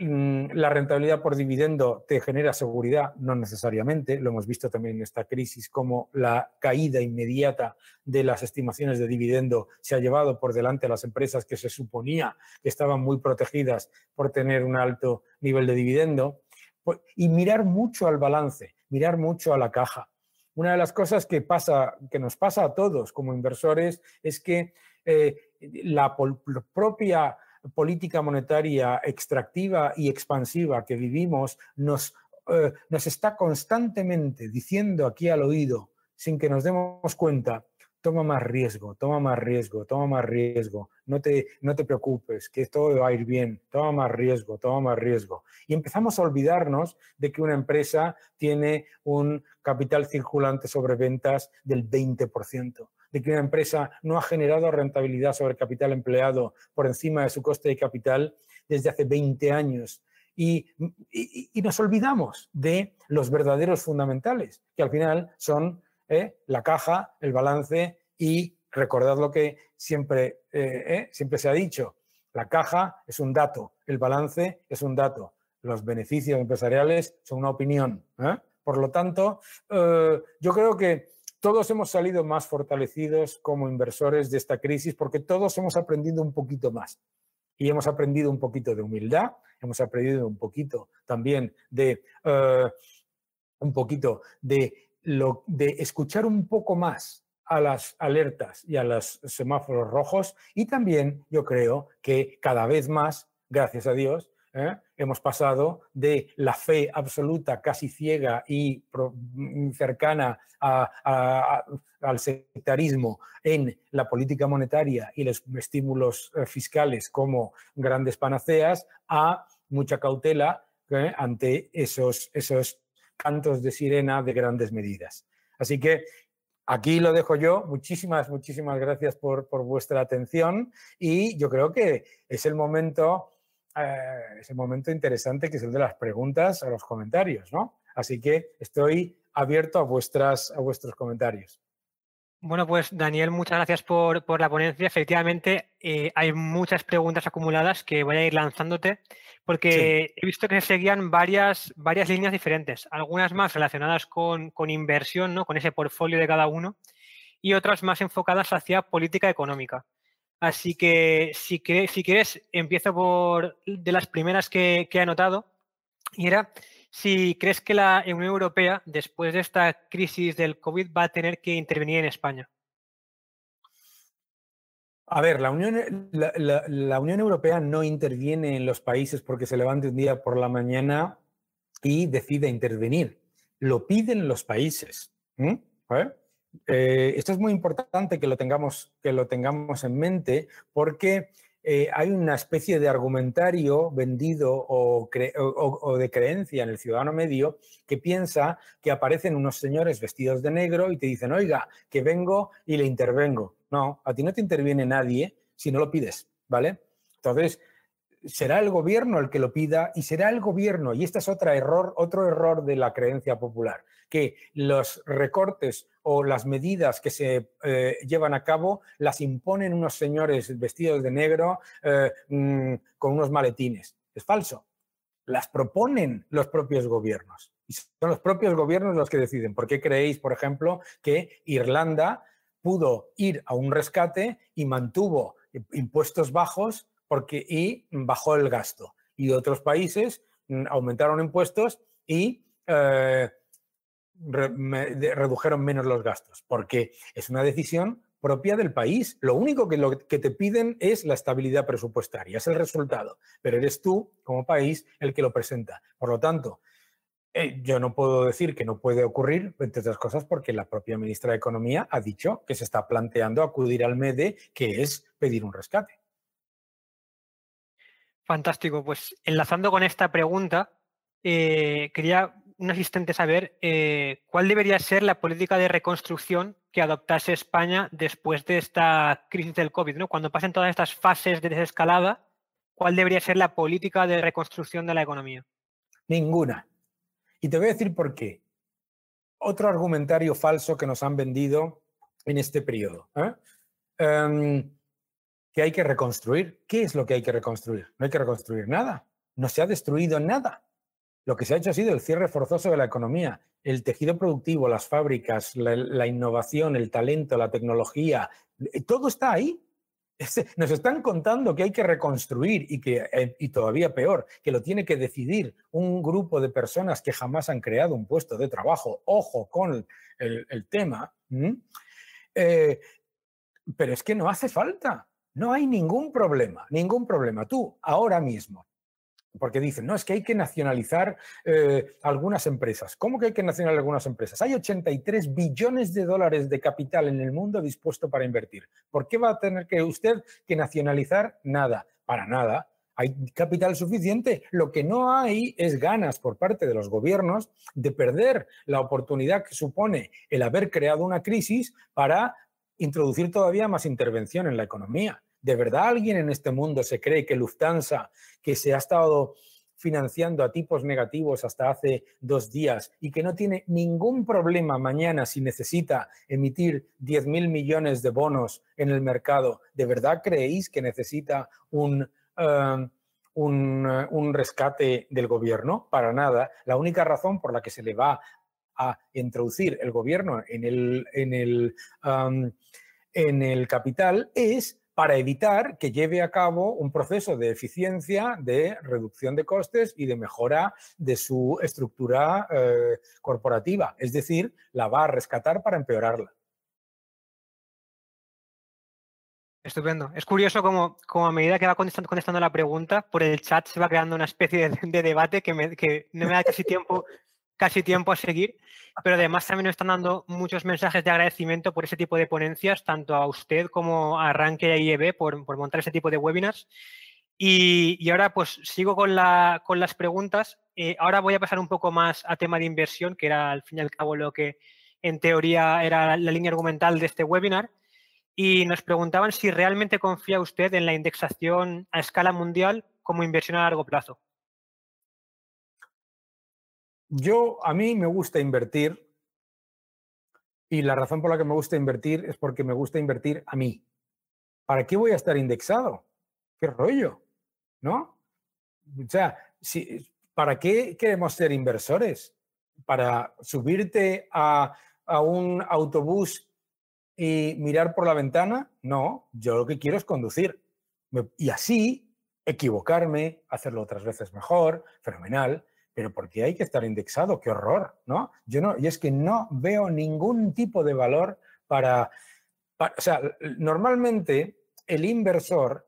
la rentabilidad por dividendo te genera seguridad, no necesariamente. Lo hemos visto también en esta crisis, como la caída inmediata de las estimaciones de dividendo se ha llevado por delante a las empresas que se suponía que estaban muy protegidas por tener un alto nivel de dividendo. Pues, y mirar mucho al balance, mirar mucho a la caja. Una de las cosas que, pasa, que nos pasa a todos como inversores es que eh, la propia política monetaria extractiva y expansiva que vivimos nos, eh, nos está constantemente diciendo aquí al oído, sin que nos demos cuenta, toma más riesgo, toma más riesgo, toma más riesgo, no te, no te preocupes, que todo va a ir bien, toma más riesgo, toma más riesgo. Y empezamos a olvidarnos de que una empresa tiene un capital circulante sobre ventas del 20% de que una empresa no ha generado rentabilidad sobre capital empleado por encima de su coste de capital desde hace 20 años. Y, nos olvidamos de los verdaderos fundamentales, que al final son eh, la caja, el balance y recordad lo que siempre, eh, eh, siempre se ha dicho, la caja es un dato, el balance es un dato, los beneficios empresariales son una opinión. Por lo tanto, yo creo que todos hemos salido más fortalecidos como inversores de esta crisis porque todos hemos aprendido un poquito más. Y hemos aprendido un poquito de humildad, hemos aprendido un poquito también de, eh, un poquito de, lo, de escuchar un poco más a las alertas y a los semáforos rojos y también yo creo que cada vez más, gracias a Dios, ¿eh? hemos pasado de la fe absoluta, casi ciega y mm, cercana al sectarismo en la política monetaria y los estímulos eh, fiscales como grandes panaceas, a mucha cautela ¿eh? ante esos, esos cantos de sirena de grandes medidas. Así que Aquí lo dejo yo. Muchísimas, muchísimas gracias por, por, vuestra atención y yo creo que es el momento eh, ese momento interesante que es el de las preguntas a los comentarios, ¿no? Así que estoy abierto a, vuestras, a vuestros comentarios. Bueno, pues Daniel, muchas gracias por, la ponencia. Efectivamente, eh, hay muchas preguntas acumuladas que voy a ir lanzándote porque he visto que se seguían varias, varias líneas diferentes, algunas más relacionadas con, con inversión, ¿no? con ese portfolio de cada uno, y otras más enfocadas hacia política económica. Así que si, quieres, empiezo por de las primeras que, he anotado. Y era si crees que la Unión Europea, después de esta crisis del COVID, va a tener que intervenir en España. A ver, la Unión, la, Unión Europea no interviene en los países porque se levante un día por la mañana y decide intervenir. Lo piden los países. Esto es muy importante que lo tengamos, que lo tengamos en mente porque eh, hay una especie de argumentario vendido o, de creencia en el ciudadano medio que piensa que aparecen unos señores vestidos de negro y te dicen, oiga, que vengo y le intervengo. No, a ti no te interviene nadie si no lo pides, ¿vale? Entonces, será el gobierno el que lo pida y será el gobierno, y este es otro error, otro error de la creencia popular, que los recortes o las medidas que se eh, llevan a cabo las imponen unos señores vestidos de negro eh, mm, con unos maletines. Es falso. Las proponen los propios gobiernos. Son los propios gobiernos los que deciden. ¿Por qué creéis, por ejemplo, que Irlanda pudo ir a un rescate y mantuvo impuestos bajos porque, y bajó el gasto? Y otros países mm, aumentaron impuestos y eh, redujeron menos los gastos, porque es una decisión propia del país. Lo único que, lo que te piden es la estabilidad presupuestaria, es el resultado, pero eres tú, como país, el que lo presenta. Por lo tanto, eh, yo no puedo decir que no puede ocurrir, entre otras cosas, porque la propia ministra de Economía ha dicho que se está planteando acudir al MEDE, que es pedir un rescate. Fantástico. Pues enlazando con esta pregunta, eh, quería un asistente saber eh, cuál debería ser la política de reconstrucción que adoptase España después de esta crisis del COVID, ¿no? Cuando pasen todas estas fases de desescalada, ¿cuál debería ser la política de reconstrucción de la economía? Ninguna. Y te voy a decir por qué. Otro argumentario falso que nos han vendido en este periodo. ¿eh? Em, que hay que reconstruir. ¿Qué es lo que hay que reconstruir? No hay que reconstruir nada. No se ha destruido nada. Lo que se ha hecho ha sido el cierre forzoso de la economía, el tejido productivo, las fábricas, la, innovación, el talento, la tecnología, eh, todo está ahí. Nos están contando que hay que reconstruir y que, eh, y todavía peor, que lo tiene que decidir un grupo de personas que jamás han creado un puesto de trabajo. Ojo con el, tema. Eh, pero es que no hace falta. No hay ningún problema, ningún problema. Tú, ahora mismo, porque dicen, no, es que hay que nacionalizar eh, algunas empresas. ¿Cómo que hay que nacionalizar algunas empresas? Hay 83 billones de dólares de capital en el mundo dispuesto para invertir. ¿Por qué va a tener que usted que nacionalizar nada? Para nada. Hay capital suficiente. Lo que no hay es ganas por parte de los gobiernos de perder la oportunidad que supone el haber creado una crisis para introducir todavía más intervención en la economía. ¿De verdad alguien en este mundo se cree que Lufthansa, que se ha estado financiando a tipos negativos hasta hace dos días y que no tiene ningún problema mañana si necesita emitir 10.000 millones de bonos en el mercado, ¿de verdad creéis que necesita un, eh, eh, un, rescate del gobierno? Para nada. La única razón por la que se le va a introducir el gobierno en el, en el, en el capital es para evitar que lleve a cabo un proceso de eficiencia, de reducción de costes y de mejora de su estructura eh, corporativa. Es decir, la va a rescatar para empeorarla. Estupendo. Es curioso cómo, a medida que va contestando, la pregunta, por el chat se va creando una especie de, debate que, no me da casi tiempo casi tiempo a seguir, pero además también nos están dando muchos mensajes de agradecimiento por ese tipo de ponencias, tanto a usted como a Ranke y a IEB por, por montar ese tipo de webinars. Y, ahora pues sigo con, la, con las preguntas. Eh, ahora voy a pasar un poco más a tema de inversión, que era al fin y al cabo lo que en teoría era la línea argumental de este webinar. Y nos preguntaban si realmente confía usted en la indexación a escala mundial como inversión a largo plazo. Yo, a mí me gusta invertir y la razón por la que me gusta invertir es porque me gusta invertir a mí. ¿Para qué voy a estar indexado? ¿Qué rollo? ¿No? O sea, si, ¿para qué queremos ser inversores? ¿Para subirte a, a un autobús y mirar por la ventana? No, yo lo que quiero es conducir. Y así, equivocarme, hacerlo otras veces mejor, fenomenal pero ¿por qué hay que estar indexado? ¡Qué horror! ¿no? Yo no, y es que no veo ningún tipo de valor para, para, o sea, normalmente el inversor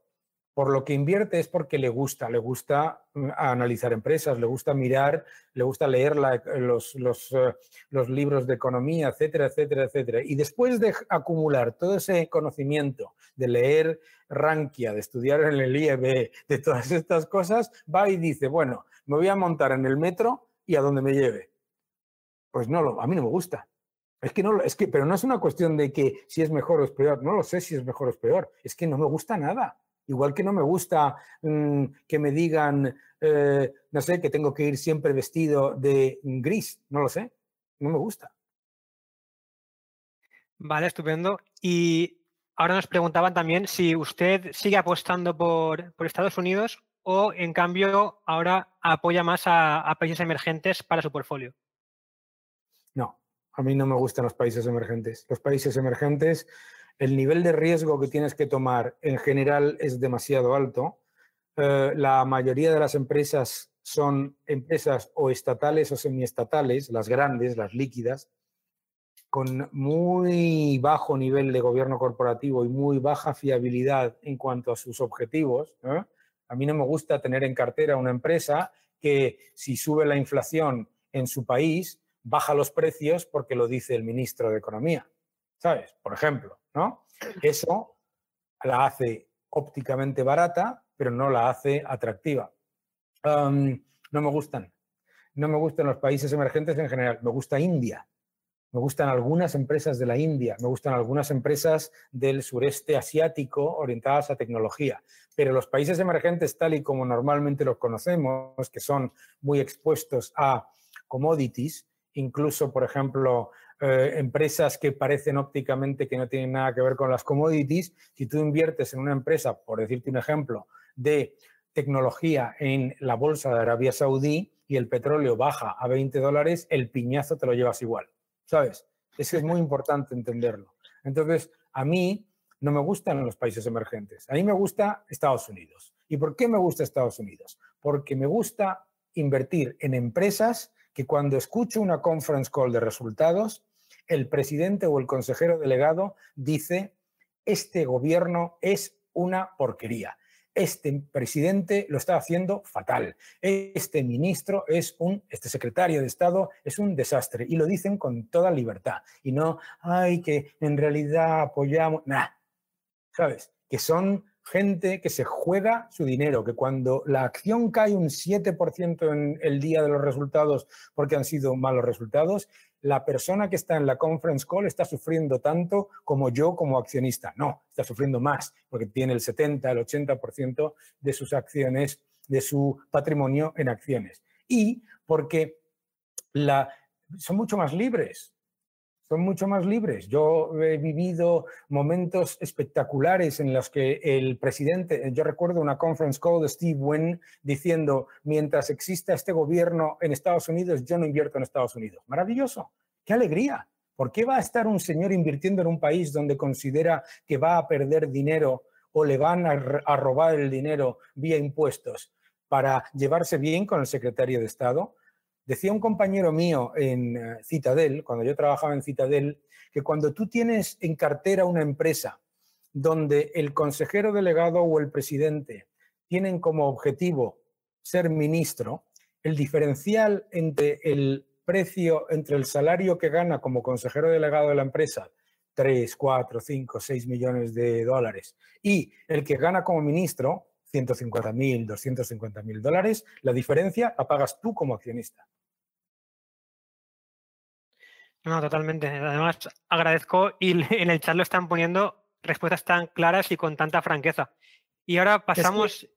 por lo que invierte es porque le gusta, le gusta mm, analizar empresas, le gusta mirar, le gusta leer los, los, eh, los, libros de economía, etcétera, etcétera, etcétera. Y después de acumular todo ese conocimiento, de leer Rankia, de estudiar en el IEB, de todas estas cosas, va y dice, bueno, me voy a montar en el metro y a donde me lleve. Pues no, a mí no me gusta. Es que no, es que, pero no es una cuestión de que si es mejor o es peor. No lo sé si es mejor o es peor. Es que no me gusta nada. Igual que no me gusta mm, que me digan, eh, no sé, que tengo que ir siempre vestido de gris. No lo sé. No me gusta. Vale, estupendo. Y ahora nos preguntaban también si usted sigue apostando por, Estados Unidos o, en cambio, ahora apoya más a, países emergentes para su portfolio. No, a mí no me gustan los países emergentes. Los países emergentes, el nivel de riesgo que tienes que tomar en general es demasiado alto. Eh, la mayoría de las empresas son empresas o estatales o semiestatales, las grandes, las líquidas, con muy bajo nivel de gobierno corporativo y muy baja fiabilidad en cuanto a sus objetivos. A mí no me gusta tener en cartera una empresa que si sube la inflación en su país, baja los precios porque lo dice el ministro de Economía. ¿Sabes? Por ejemplo, ¿no? Eso la hace ópticamente barata, pero no la hace atractiva. no me gustan. No me gustan los países emergentes en general. Me gusta India me gustan algunas empresas de la India, me gustan algunas empresas del sureste asiático orientadas a tecnología, pero los países emergentes tal y como normalmente los conocemos, que son muy expuestos a commodities, incluso, por ejemplo, eh, empresas que parecen ópticamente que no tienen nada que ver con las commodities, si tú inviertes en una empresa, por decirte un ejemplo, de tecnología en la bolsa de Arabia Saudí y el petróleo baja a 20 dólares, el piñazo te lo llevas igual. ¿Sabes? Eso es muy importante entenderlo. Entonces, a mí no me gustan los países emergentes. A mí me gusta Estados Unidos. ¿Y por qué me gusta Estados Unidos? Porque me gusta invertir en empresas que cuando escucho una conference call de resultados, el presidente o el consejero delegado dice, este gobierno es una porquería este presidente lo está haciendo fatal, este ministro es un, este secretario de Estado es un desastre y lo dicen con toda libertad. Y no, ay, que en realidad apoyamos, nada, ¿sabes? Que son gente que se juega su dinero, que cuando la acción cae un 7% en el día de los resultados porque han sido malos resultados, la persona que está en la conference call está sufriendo tanto como yo como accionista. No, está sufriendo más porque tiene el 70, el 80% de sus acciones, de su patrimonio en acciones. Y porque la, son mucho más libres son mucho más libres. Yo he vivido momentos espectaculares en los que el presidente, yo recuerdo una conference call de Steve Wynn diciendo, mientras exista este gobierno en Estados Unidos, yo no invierto en Estados Unidos. Maravilloso, qué alegría. ¿Por qué va a estar un señor invirtiendo en un país donde considera que va a perder dinero o le van a, a robar el dinero vía impuestos para llevarse bien con el secretario de Estado? Decía un compañero mío en eh, Citadel, cuando yo trabajaba en Citadel, que cuando tú tienes en cartera una empresa donde el consejero delegado o el presidente tienen como objetivo ser ministro, el diferencial entre el precio, entre el salario que gana como consejero delegado de la empresa, 3, 4, 5, 6 millones de dólares, y el que gana como ministro, 150 mil, 250 mil dólares, la diferencia la pagas tú como accionista. No, totalmente. Además, agradezco y en el chat lo están poniendo respuestas tan claras y con tanta franqueza. Y ahora pasamos...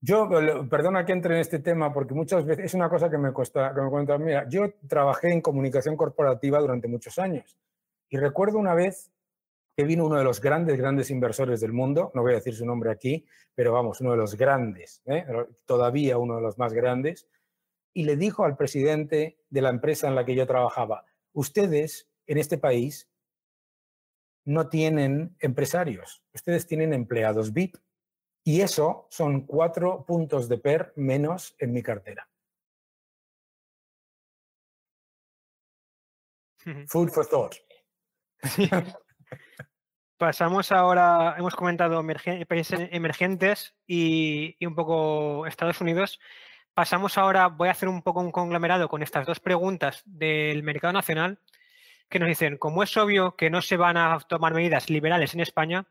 yo, perdona que entre en este tema, porque muchas veces es una cosa que me cuesta, que me cuenta. Mira, yo trabajé en comunicación corporativa durante muchos años y recuerdo una vez que vino uno de los grandes, grandes inversores del mundo, no voy a decir su nombre aquí, pero vamos, uno de los grandes, ¿eh? todavía uno de los más grandes, y le dijo al presidente de la empresa en la que yo trabajaba, ustedes en este país no tienen empresarios, ustedes tienen empleados VIP. Y eso son cuatro puntos de PER menos en mi cartera. Food for thought. Pasamos ahora, hemos comentado países emergentes y, un poco Estados Unidos. Pasamos ahora, voy a hacer un poco un conglomerado con estas dos preguntas del mercado nacional que nos dicen, como es obvio que no se van a tomar medidas liberales en España,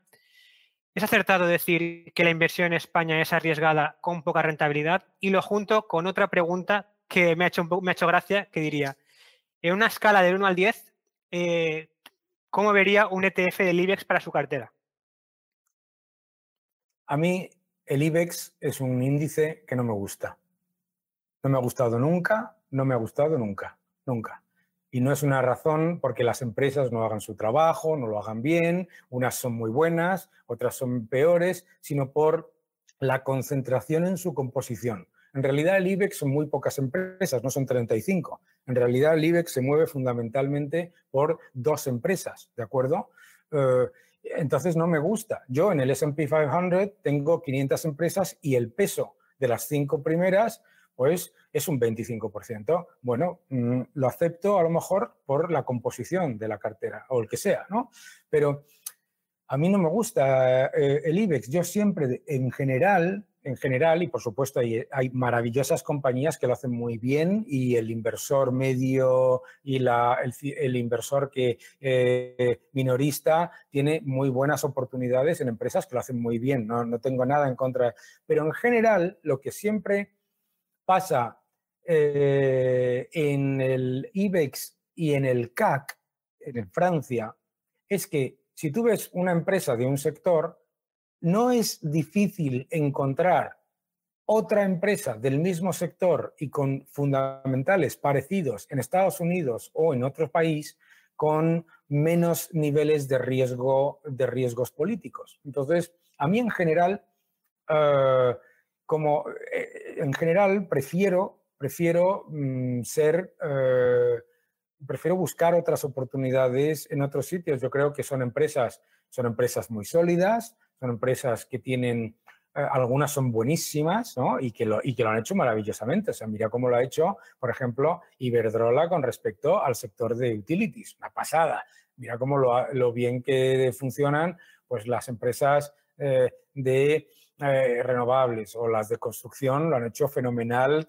¿es acertado decir que la inversión en España es arriesgada con poca rentabilidad? Y lo junto con otra pregunta que me ha hecho, me ha hecho gracia, que diría, en una escala del 1 al 10, eh, ¿cómo vería un ETF del IBEX para su cartera? A mí el IBEX es un índice que no me gusta. No me ha gustado nunca, no me ha gustado nunca, nunca. Y no es una razón porque las empresas no hagan su trabajo, no lo hagan bien, unas son muy buenas, otras son peores, sino por la concentración en su composición. En realidad el IBEX son muy pocas empresas, no son 35. En realidad el IBEX se mueve fundamentalmente por dos empresas, ¿de acuerdo? Eh, entonces no me gusta. Yo en el SP 500 tengo 500 empresas y el peso de las cinco primeras pues es un 25%. Bueno, mm, lo acepto a lo mejor por la composición de la cartera o el que sea, ¿no? Pero a mí no me gusta eh, el IBEX. Yo siempre, en general, en general, y por supuesto hay, maravillosas compañías que lo hacen muy bien y el inversor medio y el, inversor que, eh, minorista tiene muy buenas oportunidades en empresas que lo hacen muy bien, no, no tengo nada en contra. Pero en general, lo que siempre pasa eh, en el IBEX y en el CAC, en Francia, es que si tú ves una empresa de un sector, no es difícil encontrar otra empresa del mismo sector y con fundamentales parecidos en Estados Unidos o en otro país con menos niveles de riesgo de riesgos políticos. Entonces, a mí en general, eh, como eh, en general prefiero, prefiero mm, ser, eh, prefiero buscar otras oportunidades en otros sitios. Yo creo que son empresas, son empresas muy sólidas, son empresas que tienen, eh, algunas son buenísimas, ¿no? Y que, lo, y que lo han hecho maravillosamente. O sea, mira cómo lo ha hecho, por ejemplo, Iberdrola con respecto al sector de utilities, una pasada. Mira cómo lo, lo bien que funcionan pues las empresas de eh, renovables o las de construcción lo han hecho fenomenal.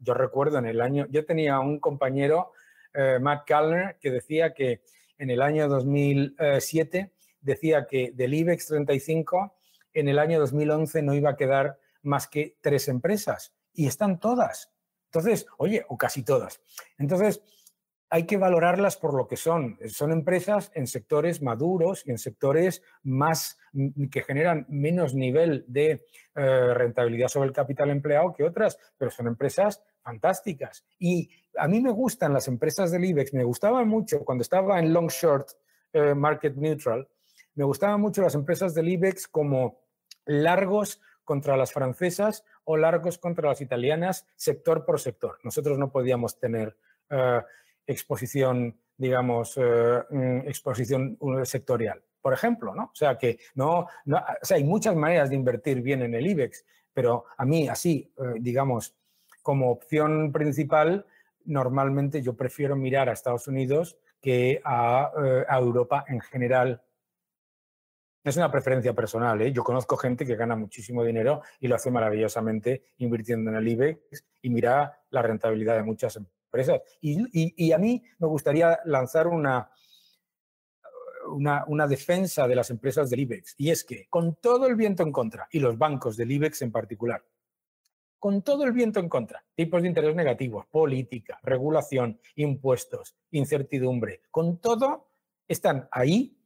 yo recuerdo en el año, yo tenía un compañero, eh, Matt Kallner, que decía que en el año 2007 decía que del IBEX 35 en el año 2011 no iba a quedar más que tres empresas y están todas. Entonces, oye, o casi todas. Entonces, hay que valorarlas por lo que son. Son empresas en sectores maduros y en sectores más que generan menos nivel de eh, rentabilidad sobre el capital empleado que otras, pero son empresas fantásticas. Y a mí me gustan las empresas del IBEX, me gustaban mucho cuando estaba en long short eh, market neutral, me gustaban mucho las empresas del IBEX como largos contra las francesas o largos contra las italianas, sector por sector. Nosotros no podíamos tener eh, exposición, digamos, eh, mm, exposición sectorial, por ejemplo, ¿no? O sea, que no, no o sea, hay muchas maneras de invertir bien en el IBEX, pero a mí así, digamos, como opción principal, normalmente yo prefiero mirar a Estados Unidos que a, eh, a Europa en general. Es una preferencia personal, ¿eh? Yo conozco gente que gana muchísimo dinero y lo hace maravillosamente invirtiendo en el IBEX y mira la rentabilidad de muchas empresas y, a mí me gustaría lanzar una, una, defensa de las empresas del IBEX, y es que con todo el viento en contra, y los bancos del IBEX en particular, con todo el viento en contra, tipos de interés negativos, política, regulación, impuestos, incertidumbre, con todo, están ahí,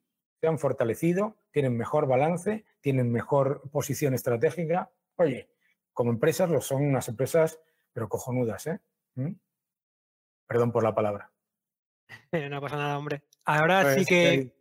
se han fortalecido, tienen mejor balance, tienen mejor posición estratégica. Oye, como empresas lo son unas empresas, pero cojonudas, ¿eh? ¿Mm? Perdón por la palabra. No pasa nada, hombre. Ahora sí pues, que eh,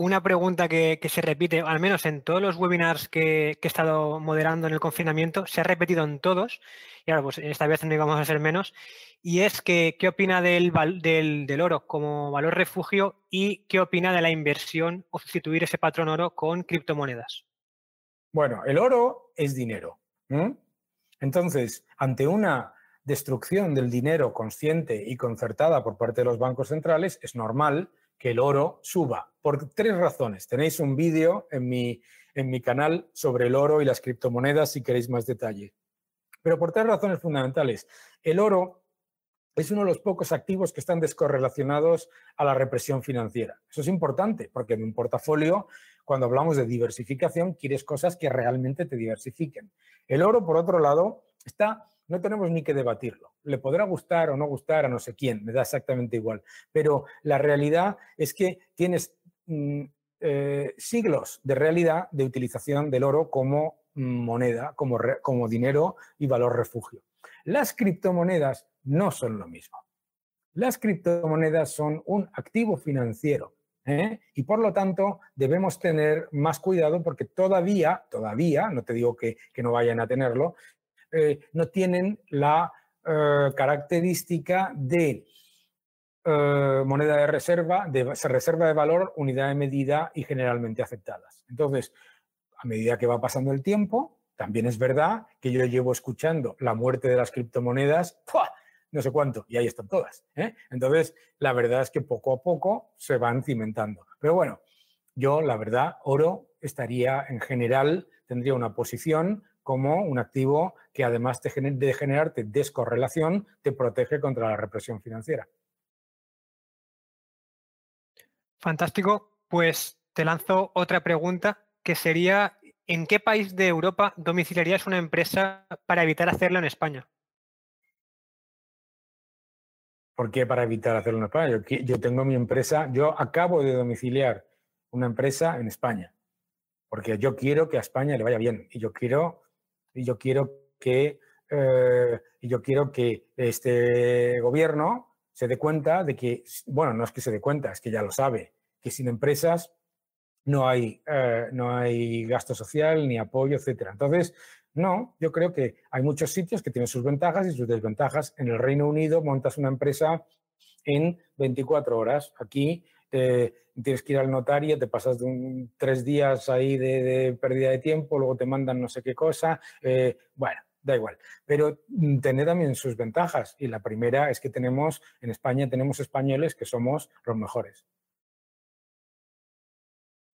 una pregunta que, se repite, al menos en todos los webinars que, he estado moderando en el confinamiento, se ha repetido en todos, y ahora pues esta vez no íbamos a ser menos, y es que qué opina del, del, oro como valor refugio y qué opina de la inversión o sustituir ese patrón oro con criptomonedas. Bueno, el oro es dinero. Entonces, ante una destrucción del dinero consciente y concertada por parte de los bancos centrales, es normal que el oro suba, por tres razones. Tenéis un vídeo en mi, en mi canal sobre el oro y las criptomonedas si queréis más detalle. Pero por tres razones fundamentales. El oro es uno de los pocos activos que están descorrelacionados a la represión financiera. Eso es importante porque en un portafolio, cuando hablamos de diversificación, quieres cosas que realmente te diversifiquen. El oro, por otro lado, está no tenemos ni que debatirlo. Le podrá gustar o no gustar a no sé quién, me da exactamente igual. Pero la realidad es que tienes mm, eh, siglos de realidad de utilización del oro como moneda, como, como dinero y valor refugio. Las criptomonedas no son lo mismo. Las criptomonedas son un activo financiero ¿eh? y por lo tanto debemos tener más cuidado porque todavía, todavía, no te digo que, no vayan a tenerlo, eh, no tienen la eh, característica de moneda de reserva, de reserva de valor, unidad de medida y generalmente aceptadas. Entonces, a medida que va pasando el tiempo, también es verdad que yo llevo escuchando la muerte de las criptomonedas no sé cuánto, y ahí están todas. ¿eh? Entonces, la verdad es que poco a poco se van cimentando. Pero bueno, yo, la verdad, oro estaría en general, tendría una posición como un activo que además de generarte descorrelación, te protege contra la represión financiera. Fantástico. Pues te lanzo otra pregunta que sería, ¿en qué país de Europa domiciliarías una empresa para evitar hacerlo en España? ¿Por qué para evitar hacerlo en España? Yo, tengo mi empresa, yo acabo de domiciliar una empresa en España, porque yo quiero que a España le vaya bien y yo quiero, y yo quiero que eh, yo quiero que este gobierno se dé cuenta de que, bueno, no es que se dé cuenta, es que ya lo sabe, que sin empresas no hay, eh, no hay gasto social ni apoyo, etcétera. Entonces, no, yo creo que hay muchos sitios que tienen sus ventajas y sus desventajas. En el Reino Unido montas una empresa en 24 horas. Aquí eh, tienes que ir al notario, te pasas tres días ahí de, pérdida de tiempo, luego te mandan no sé qué cosa. Eh, bueno, da igual. Pero mm, tiene también sus ventajas. Y la primera es que tenemos, en España tenemos españoles que somos los mejores.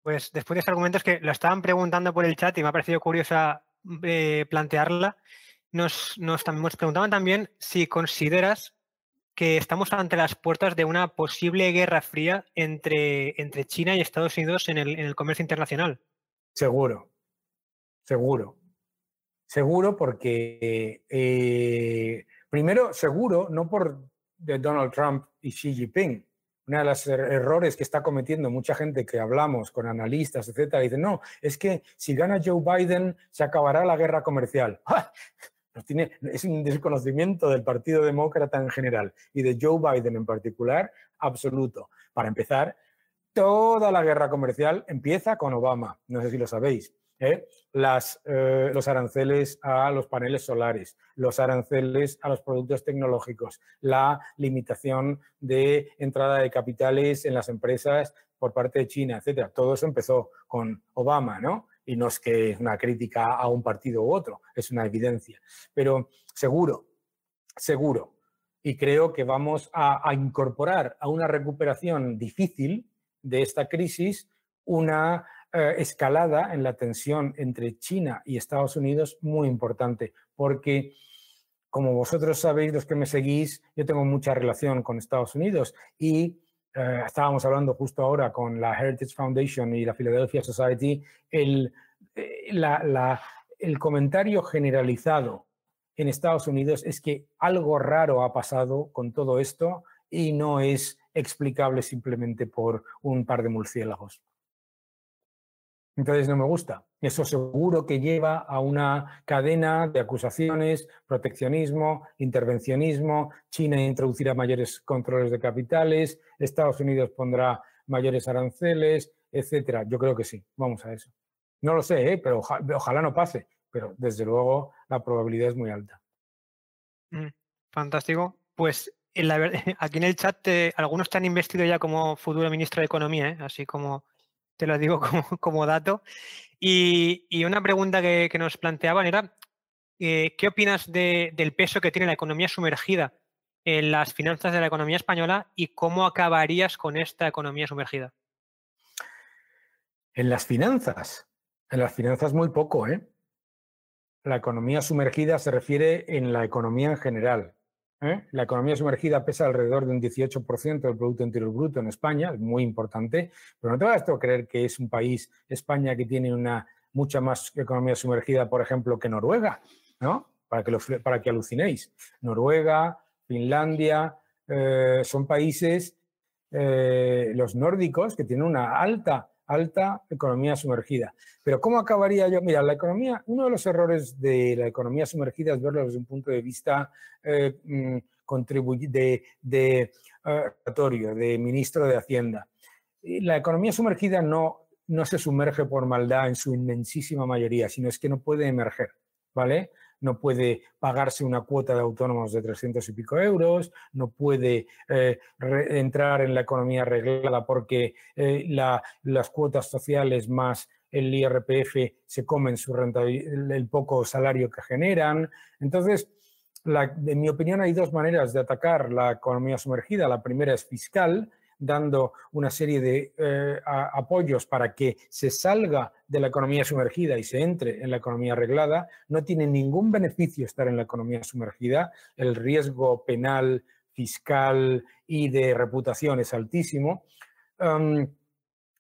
Pues después de estos argumentos que lo estaban preguntando por el chat y me ha parecido curiosa eh, plantearla, nos, nos, preguntaban también si consideras que estamos ante las puertas de una posible guerra fría entre, entre China y Estados Unidos en el, comercio internacional. Seguro, seguro. Seguro porque, eh, primero, seguro, no por Donald Trump y Xi Jinping, uno de los er-, errores que está cometiendo mucha gente que hablamos con analistas, etcétera, dicen, no, es que si gana Joe Biden se acabará la guerra comercial. es un desconocimiento del Partido Demócrata en general y de Joe Biden en particular, absoluto. Para empezar, toda la guerra comercial empieza con Obama, no sé si lo sabéis. ¿eh? Eh, los aranceles a los paneles solares, los aranceles a los productos tecnológicos, la limitación de entrada de capitales en las empresas por parte de China, etcétera. Todo eso empezó con Obama, ¿no? Y no es que una crítica a un partido u otro, es una evidencia. Pero seguro, seguro, y creo que vamos a, a incorporar a una recuperación difícil de esta crisis una eh, escalada en la tensión entre China y Estados Unidos muy importante, porque como vosotros sabéis, los que me seguís, yo tengo mucha relación con Estados Unidos y eh, estábamos hablando justo ahora con la Heritage Foundation y la Philadelphia Society, el, eh, el comentario generalizado en Estados Unidos es que algo raro ha pasado con todo esto y no es explicable simplemente por un par de murciélagos. Entonces no me gusta. Eso seguro que lleva a una cadena de acusaciones, proteccionismo, intervencionismo. China introducirá mayores controles de capitales, Estados Unidos pondrá mayores aranceles, etcétera. Yo creo que sí. Vamos a eso. No lo sé, ¿eh? pero ojalá no pase. Pero desde luego la probabilidad es muy alta. Mm, fantástico. Pues aquí en el chat algunos te han investido ya como futuro ministro de Economía, ¿eh? así como te lo digo como, dato. Y, una pregunta que, nos planteaban era, eh, ¿qué opinas del peso que tiene la economía sumergida en las finanzas de la economía española y cómo acabarías con esta economía sumergida? En las finanzas, en las finanzas muy poco, ¿eh? La economía sumergida se refiere en la economía en general. ¿Eh? La economía sumergida pesa alrededor de un 18% del Producto Interior Bruto en España, es muy importante, pero no te vas a creer que es un país, España, que tiene una mucha más economía sumergida, por ejemplo, que Noruega, ¿no? Para que, para que alucinéis. Noruega, Finlandia, eh, son países, eh, los nórdicos, que tienen una alta alta economía sumergida. Pero ¿cómo acabaría yo? Mira, la economía, uno de los errores de la economía sumergida es verlo desde un punto de vista eh, mm, de, de, uh, de ministro de Hacienda. La economía sumergida no, no se sumerge por maldad en su inmensísima mayoría, sino es que no puede emerger, ¿vale? No puede pagarse una cuota de autónomos de 300 y pico euros, no puede eh, entrar en la economía arreglada porque eh, las cuotas sociales más el IRPF se comen su el poco salario que generan. Entonces, en mi opinión, hay dos maneras de atacar la economía sumergida. La primera es fiscal, dando una serie de eh, apoyos para que se salga de la economía sumergida y se entre en la economía arreglada. No tiene ningún beneficio estar en la economía sumergida. El riesgo penal, fiscal y de reputación es altísimo.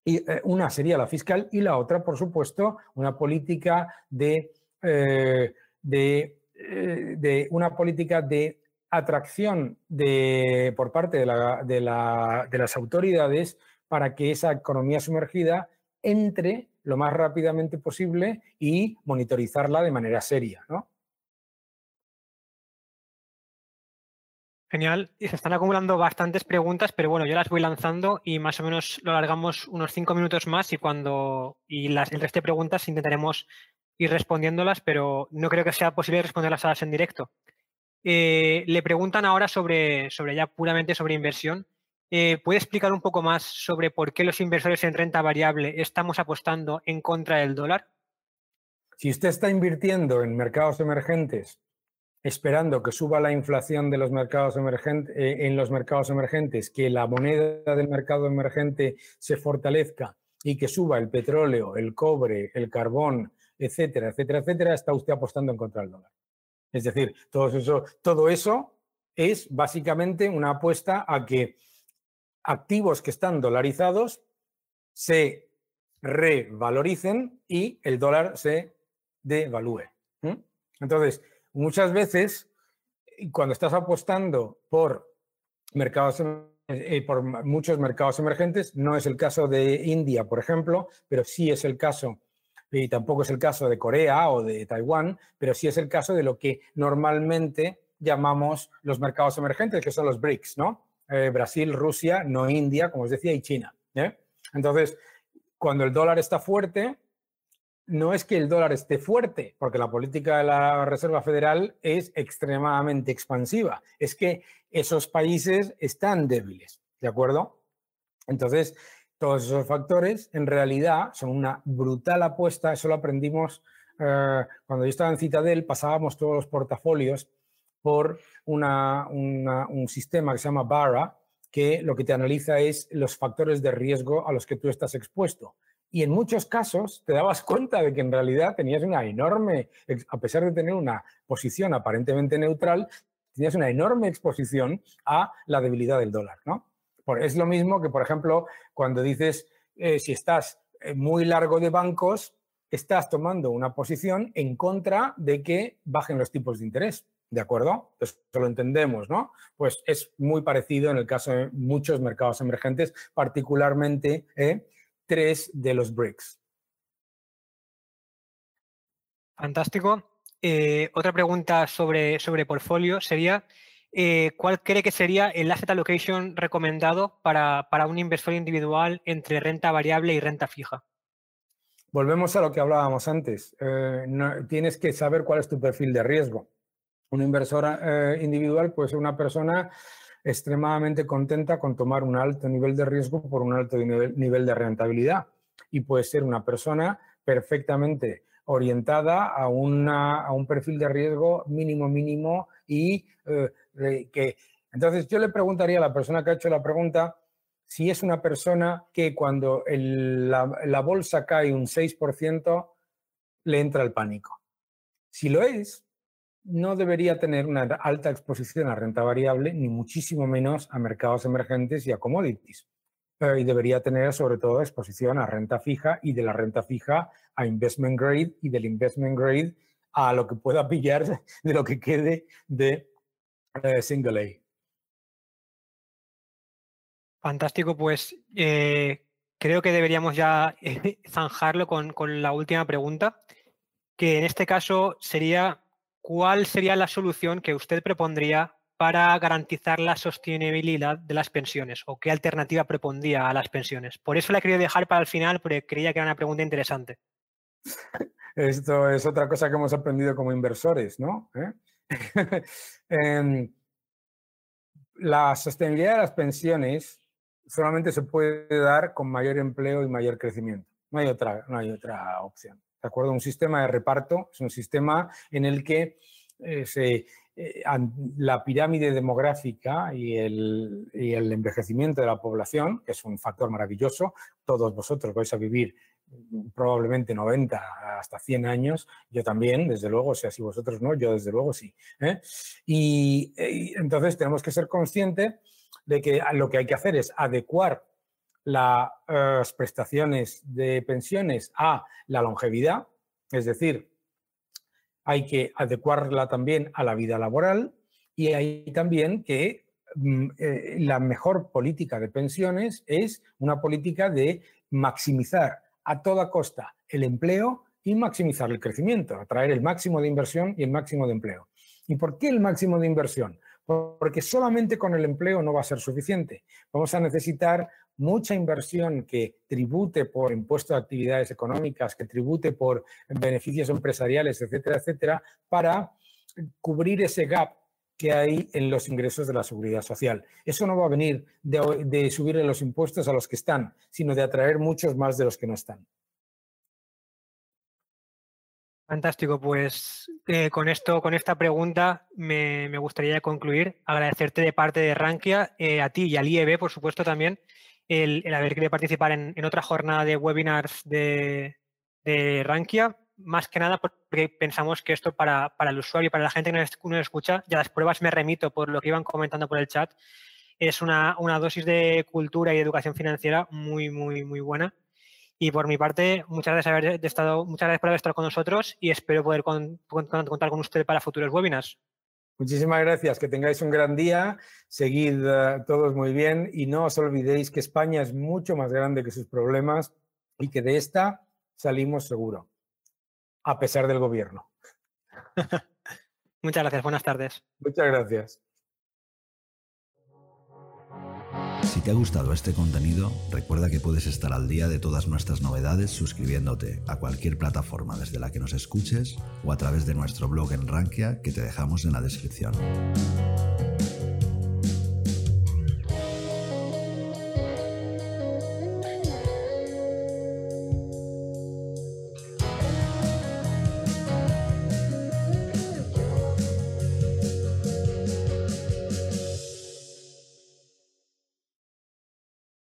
y, eh, una sería la fiscal y la otra, por supuesto, una política de, eh, de una política de atracción de, por parte de, las autoridades para que esa economía sumergida entre lo más rápidamente posible y monitorizarla de manera seria. Genial. Y se están acumulando bastantes preguntas, pero bueno, yo las voy lanzando y más o menos lo alargamos unos cinco minutos más y cuando y las, el resto de preguntas intentaremos ir respondiéndolas, pero no creo que sea posible responderlas a las en directo. Eh, le preguntan ahora sobre, ya puramente sobre inversión. Eh, ¿Puede explicar un poco más sobre por qué los inversores en renta variable estamos apostando en contra del dólar? Si usted está invirtiendo en mercados emergentes esperando que suba la inflación de los mercados emergentes, eh, en los mercados emergentes, que la moneda del mercado emergente se fortalezca y que suba el petróleo, el cobre, el carbón, etcétera, etcétera, etcétera, está usted apostando en contra del dólar. Es decir, todo eso, todo eso es básicamente una apuesta a que activos que están dolarizados se revaloricen y el dólar se devalúe. Entonces, muchas veces, cuando estás apostando por mercados em, eh, por muchos mercados emergentes, no es el caso de India, por ejemplo, pero sí es el caso y tampoco es el caso de Corea o de Taiwán, pero sí es el caso de lo que normalmente llamamos los mercados emergentes, que son los BRICS, ¿no? Eh, Brasil, Rusia, no India, como os decía, y China. ¿eh? Entonces, cuando el dólar está fuerte, no es que el dólar esté fuerte, porque la política de la Reserva Federal es extremadamente expansiva, es que esos países están débiles, ¿de acuerdo? Entonces, todos esos factores en realidad son una brutal apuesta, eso lo aprendimos eh, cuando yo estaba en Citadel, pasábamos todos los portafolios por un sistema que se llama BARA, que lo que te analiza es los factores de riesgo a los que tú estás expuesto. Y en muchos casos te dabas cuenta de que en realidad tenías una enorme, a pesar de tener una posición aparentemente neutral, tenías una enorme exposición a la debilidad del dólar, ¿no? Es lo mismo que, por ejemplo, cuando dices, eh, si estás eh, muy largo de bancos, estás tomando una posición en contra de que bajen los tipos de interés. ¿De acuerdo? Eso lo entendemos, ¿no? Pues es muy parecido en el caso de muchos mercados emergentes, particularmente eh, tres de los BRICS. Fantástico. otra pregunta sobre, sobre portfolio sería, eh, ¿cuál cree que sería el asset allocation recomendado para, un inversor individual entre renta variable y renta fija? Volvemos a lo que hablábamos antes. Eh, tienes que saber cuál es tu perfil de riesgo. Un inversor eh, individual puede ser una persona extremadamente contenta con tomar un alto nivel de riesgo por un alto nivel de rentabilidad. Y puede ser una persona perfectamente orientada a, a un perfil de riesgo mínimo, mínimo y que... Entonces yo le preguntaría a la persona que ha hecho la pregunta si es una persona que cuando la, bolsa cae un 6% le entra el pánico. Si lo es, no debería tener una alta exposición a renta variable, ni muchísimo menos a mercados emergentes y a commodities. y debería tener sobre todo exposición a renta fija y de la renta fija a investment grade y del investment grade a lo que pueda pillar de lo que quede de eh, single A. Fantástico, pues eh, creo que deberíamos ya zanjarlo con, la última pregunta, que en este caso sería, ¿cuál sería la solución que usted propondría para garantizar la sostenibilidad de las pensiones o qué alternativa propondría a las pensiones. Por eso la he querido dejar para el final porque creía que era una pregunta interesante. Esto es otra cosa que hemos aprendido como inversores, ¿no? ¿Eh? Em, la sostenibilidad de las pensiones solamente se puede dar con mayor empleo y mayor crecimiento. No hay otra, no hay otra opción. ¿De acuerdo? Un sistema de reparto es un sistema en el que eh, eh, la pirámide demográfica y el, y el envejecimiento de la población, que es un factor maravilloso, todos vosotros vais a vivir probablemente 90 hasta 100 años, yo también, desde luego, o sea, si vosotros no, yo desde luego sí. ¿eh? Y, entonces tenemos que ser conscientes de que lo que hay que hacer es adecuar las eh, prestaciones de pensiones a la longevidad, es decir, hay que adecuarla también a la vida laboral y hay también que mm, eh, la mejor política de pensiones es una política de maximizar a toda costa el empleo y maximizar el crecimiento, atraer el máximo de inversión y el máximo de empleo. ¿Y por qué el máximo de inversión? Porque solamente con el empleo no va a ser suficiente. Vamos a necesitar mucha inversión que tribute por impuestos de actividades económicas, que tribute por beneficios empresariales, etcétera, etcétera, para cubrir ese gap hay en los ingresos de la seguridad social. Eso no va a venir de, de subirle los impuestos a los que están, sino de atraer muchos más de los que no están. Fantástico, pues eh, con esto, con esta pregunta me, gustaría concluir. Agradecerte de parte de Rankia, eh, a ti y al IEB, por supuesto, también, el, haber querido participar en, otra jornada de webinars de, de Rankia más que nada porque pensamos que esto para, el usuario y para la gente que nos, escucha, ya las pruebas me remito por lo que iban comentando por el chat, es una, dosis de cultura y educación financiera muy, muy, muy buena. Y por mi parte, muchas gracias, haber estado, muchas gracias por haber estado con nosotros y espero poder contar con usted para futuros webinars. Muchísimas gracias, que tengáis un gran día, seguid eh, todos muy bien y no os olvidéis que España es mucho más grande que sus problemas y que de esta salimos seguro a pesar del gobierno. Muchas gracias, buenas tardes. Muchas gracias. Si te ha gustado este contenido, recuerda que puedes estar al día de todas nuestras novedades suscribiéndote a cualquier plataforma desde la que nos escuches o a través de nuestro blog en Rankia que te dejamos en la descripción.